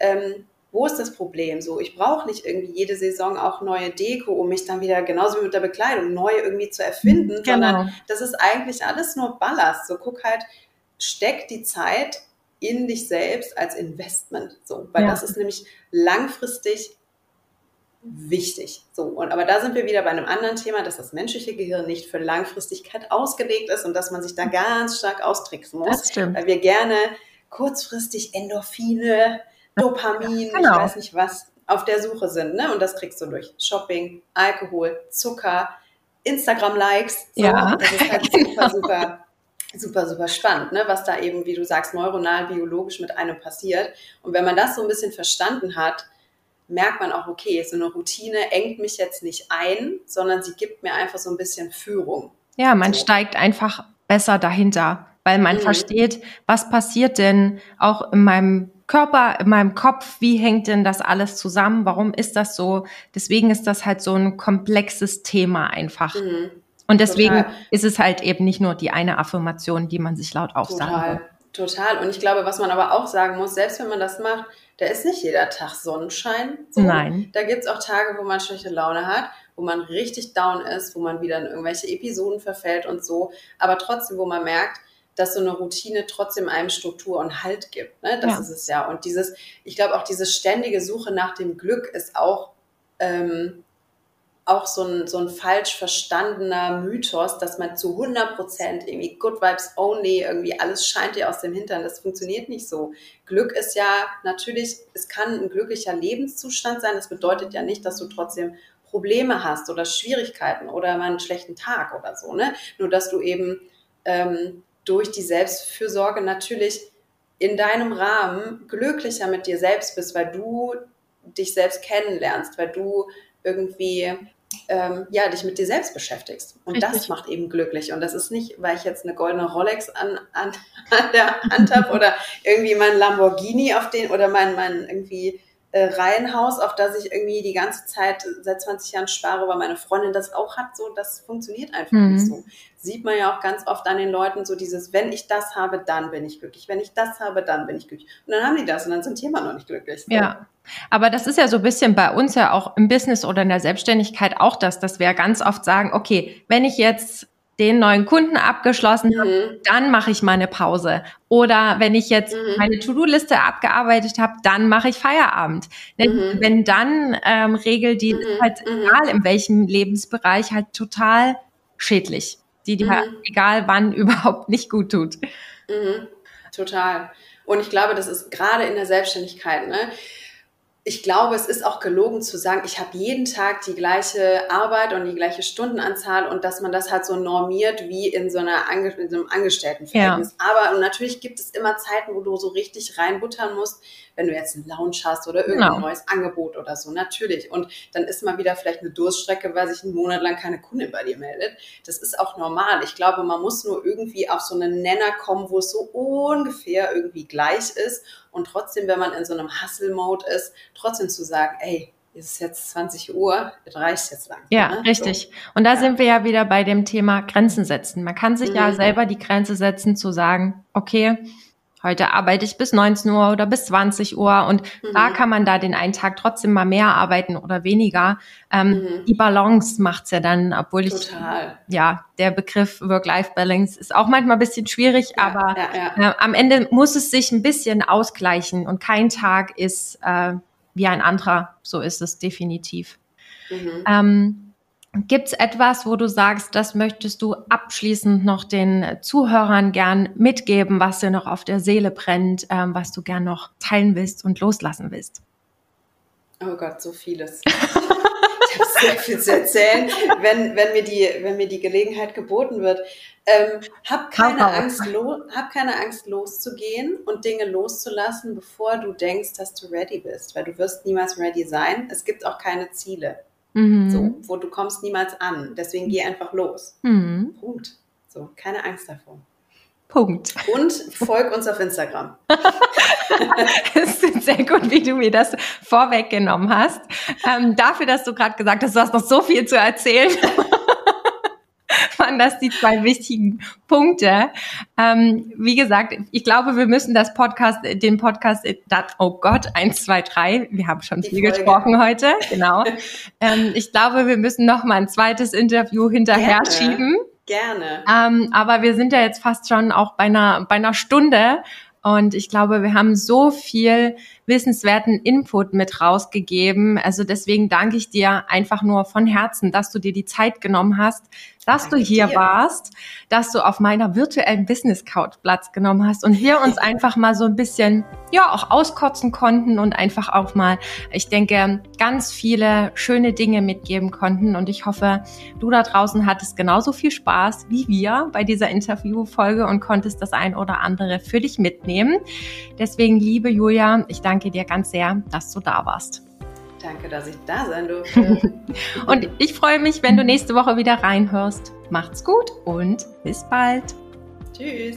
ähm, wo ist das Problem? So, ich brauche nicht irgendwie jede Saison auch neue Deko, um mich dann wieder genauso wie mit der Bekleidung neu irgendwie zu erfinden, genau. sondern das ist eigentlich alles nur Ballast. So, guck halt, steck die Zeit in dich selbst als Investment. So, weil ja. das ist nämlich langfristig wichtig. So, und aber da sind wir wieder bei einem anderen Thema, dass das menschliche Gehirn nicht für Langfristigkeit ausgelegt ist und dass man sich da ganz stark austricksen muss. Weil wir gerne kurzfristig Endorphine, Dopamin, genau. ich weiß nicht was, auf der Suche sind. Ne? Und das kriegst du durch Shopping, Alkohol, Zucker, Instagram-Likes. So. Ja. Das ist halt super, super, super, super spannend, ne? was da eben, wie du sagst, neuronal, biologisch mit einem passiert. Und wenn man das so ein bisschen verstanden hat, merkt man auch, okay, so eine Routine engt mich jetzt nicht ein, sondern sie gibt mir einfach so ein bisschen Führung. Ja, man so. steigt einfach besser dahinter, weil man mhm. versteht, was passiert denn auch in meinem Körper, in meinem Kopf, wie hängt denn das alles zusammen? Warum ist das so? Deswegen ist das halt so ein komplexes Thema einfach. Mhm. Und deswegen Total. ist es halt eben nicht nur die eine Affirmation, die man sich laut aufsagen Total. Total. Und ich glaube, was man aber auch sagen muss, selbst wenn man das macht, da ist nicht jeder Tag Sonnenschein. So. Nein. Da gibt es auch Tage, wo man schlechte Laune hat, wo man richtig down ist, wo man wieder in irgendwelche Episoden verfällt und so. Aber trotzdem, wo man merkt, dass so eine Routine trotzdem einem Struktur und Halt gibt. Ne? Das ja. ist es ja. Und dieses, ich glaube auch diese ständige Suche nach dem Glück ist auch, ähm, auch so ein, so ein falsch verstandener Mythos, dass man zu 100 Prozent irgendwie Good Vibes only, irgendwie alles scheint dir aus dem Hintern. Das funktioniert nicht so. Glück ist ja natürlich, es kann ein glücklicher Lebenszustand sein. Das bedeutet ja nicht, dass du trotzdem Probleme hast oder Schwierigkeiten oder mal einen schlechten Tag oder so. Ne? Nur, dass du eben ähm, durch die Selbstfürsorge natürlich in deinem Rahmen glücklicher mit dir selbst bist, weil du dich selbst kennenlernst, weil du irgendwie ähm, ja, dich mit dir selbst beschäftigst. Und Richtig. das macht eben glücklich. Und das ist nicht, weil ich jetzt eine goldene Rolex an, an, an der Hand habe oder irgendwie mein Lamborghini auf den oder mein, mein irgendwie äh, Reihenhaus, auf das ich irgendwie die ganze Zeit seit 20 Jahren spare, weil meine Freundin das auch hat, so, das funktioniert einfach mhm. nicht so. Sieht man ja auch ganz oft an den Leuten so dieses, wenn ich das habe, dann bin ich glücklich. Wenn ich das habe, dann bin ich glücklich. Und dann haben die das und dann sind die immer noch nicht glücklich. So. Ja. Aber das ist ja so ein bisschen bei uns ja auch im Business oder in der Selbstständigkeit auch das, dass wir ganz oft sagen, okay, wenn ich jetzt den neuen Kunden abgeschlossen mhm. habe, dann mache ich mal eine Pause. Oder wenn ich jetzt mhm. meine To-Do-Liste abgearbeitet habe, dann mache ich Feierabend. Mhm. wenn dann ähm, Regel, die mhm. halt mhm. egal in welchem Lebensbereich halt total schädlich, die dir mhm. egal wann überhaupt nicht gut tut. Total. Und ich glaube, das ist gerade in der Selbstständigkeit, ne? Ich glaube, es ist auch gelogen zu sagen, ich habe jeden Tag die gleiche Arbeit und die gleiche Stundenanzahl und dass man das halt so normiert wie in so, einer Ange in so einem Angestelltenverhältnis. Ja. Aber natürlich gibt es immer Zeiten, wo du so richtig reinbuttern musst, wenn du jetzt einen Lounge hast oder irgendein genau. neues Angebot oder so, natürlich. Und dann ist mal wieder vielleicht eine Durststrecke, weil sich einen Monat lang keine Kundin bei dir meldet. Das ist auch normal. Ich glaube, man muss nur irgendwie auf so einen Nenner kommen, wo es so ungefähr irgendwie gleich ist und trotzdem, wenn man in so einem Hustle-Mode ist, trotzdem zu sagen, ey, es ist jetzt 20 Uhr, es reicht jetzt lang. Ja, ne? richtig. So. Und da ja. sind wir ja wieder bei dem Thema Grenzen setzen. Man kann sich mhm. ja selber die Grenze setzen, zu sagen, okay, heute arbeite ich bis 19 Uhr oder bis 20 Uhr und mhm. da kann man da den einen Tag trotzdem mal mehr arbeiten oder weniger. Ähm, mhm. Die Balance macht's ja dann, obwohl ich Total. ja der Begriff Work-Life-Balance ist auch manchmal ein bisschen schwierig, ja, aber ja, ja. Äh, am Ende muss es sich ein bisschen ausgleichen und kein Tag ist äh, wie ein anderer. So ist es definitiv. Mhm. Ähm, Gibt es etwas, wo du sagst, das möchtest du abschließend noch den Zuhörern gern mitgeben, was dir noch auf der Seele brennt, ähm, was du gern noch teilen willst und loslassen willst? Oh Gott, so vieles. ich habe sehr viel zu erzählen, wenn, wenn, mir die, wenn mir die Gelegenheit geboten wird. Ähm, hab, keine Angst, hab keine Angst, loszugehen und Dinge loszulassen, bevor du denkst, dass du ready bist, weil du wirst niemals ready sein. Es gibt auch keine Ziele. Mhm. So, wo du kommst niemals an. Deswegen geh einfach los. Mhm. Punkt. So, keine Angst davor. Punkt. Und folg uns auf Instagram. es ist sehr gut, wie du mir das vorweggenommen hast. Ähm, dafür, dass du gerade gesagt hast, du hast noch so viel zu erzählen waren das die zwei wichtigen Punkte. Ähm, wie gesagt, ich glaube, wir müssen das Podcast, den Podcast, oh Gott, eins, zwei, drei. Wir haben schon die viel Folge. gesprochen heute, genau. ähm, ich glaube, wir müssen noch mal ein zweites Interview hinterher Gerne. schieben. Gerne. Ähm, aber wir sind ja jetzt fast schon auch bei einer, bei einer Stunde. Und ich glaube, wir haben so viel wissenswerten Input mit rausgegeben. Also deswegen danke ich dir einfach nur von Herzen, dass du dir die Zeit genommen hast, dass Danke du hier dir. warst, dass du auf meiner virtuellen Business Couch Platz genommen hast und wir uns einfach mal so ein bisschen, ja, auch auskotzen konnten und einfach auch mal, ich denke, ganz viele schöne Dinge mitgeben konnten. Und ich hoffe, du da draußen hattest genauso viel Spaß wie wir bei dieser Interviewfolge und konntest das ein oder andere für dich mitnehmen. Deswegen, liebe Julia, ich danke dir ganz sehr, dass du da warst. Danke, dass ich da sein durfte. und ich freue mich, wenn du nächste Woche wieder reinhörst. Macht's gut und bis bald. Tschüss.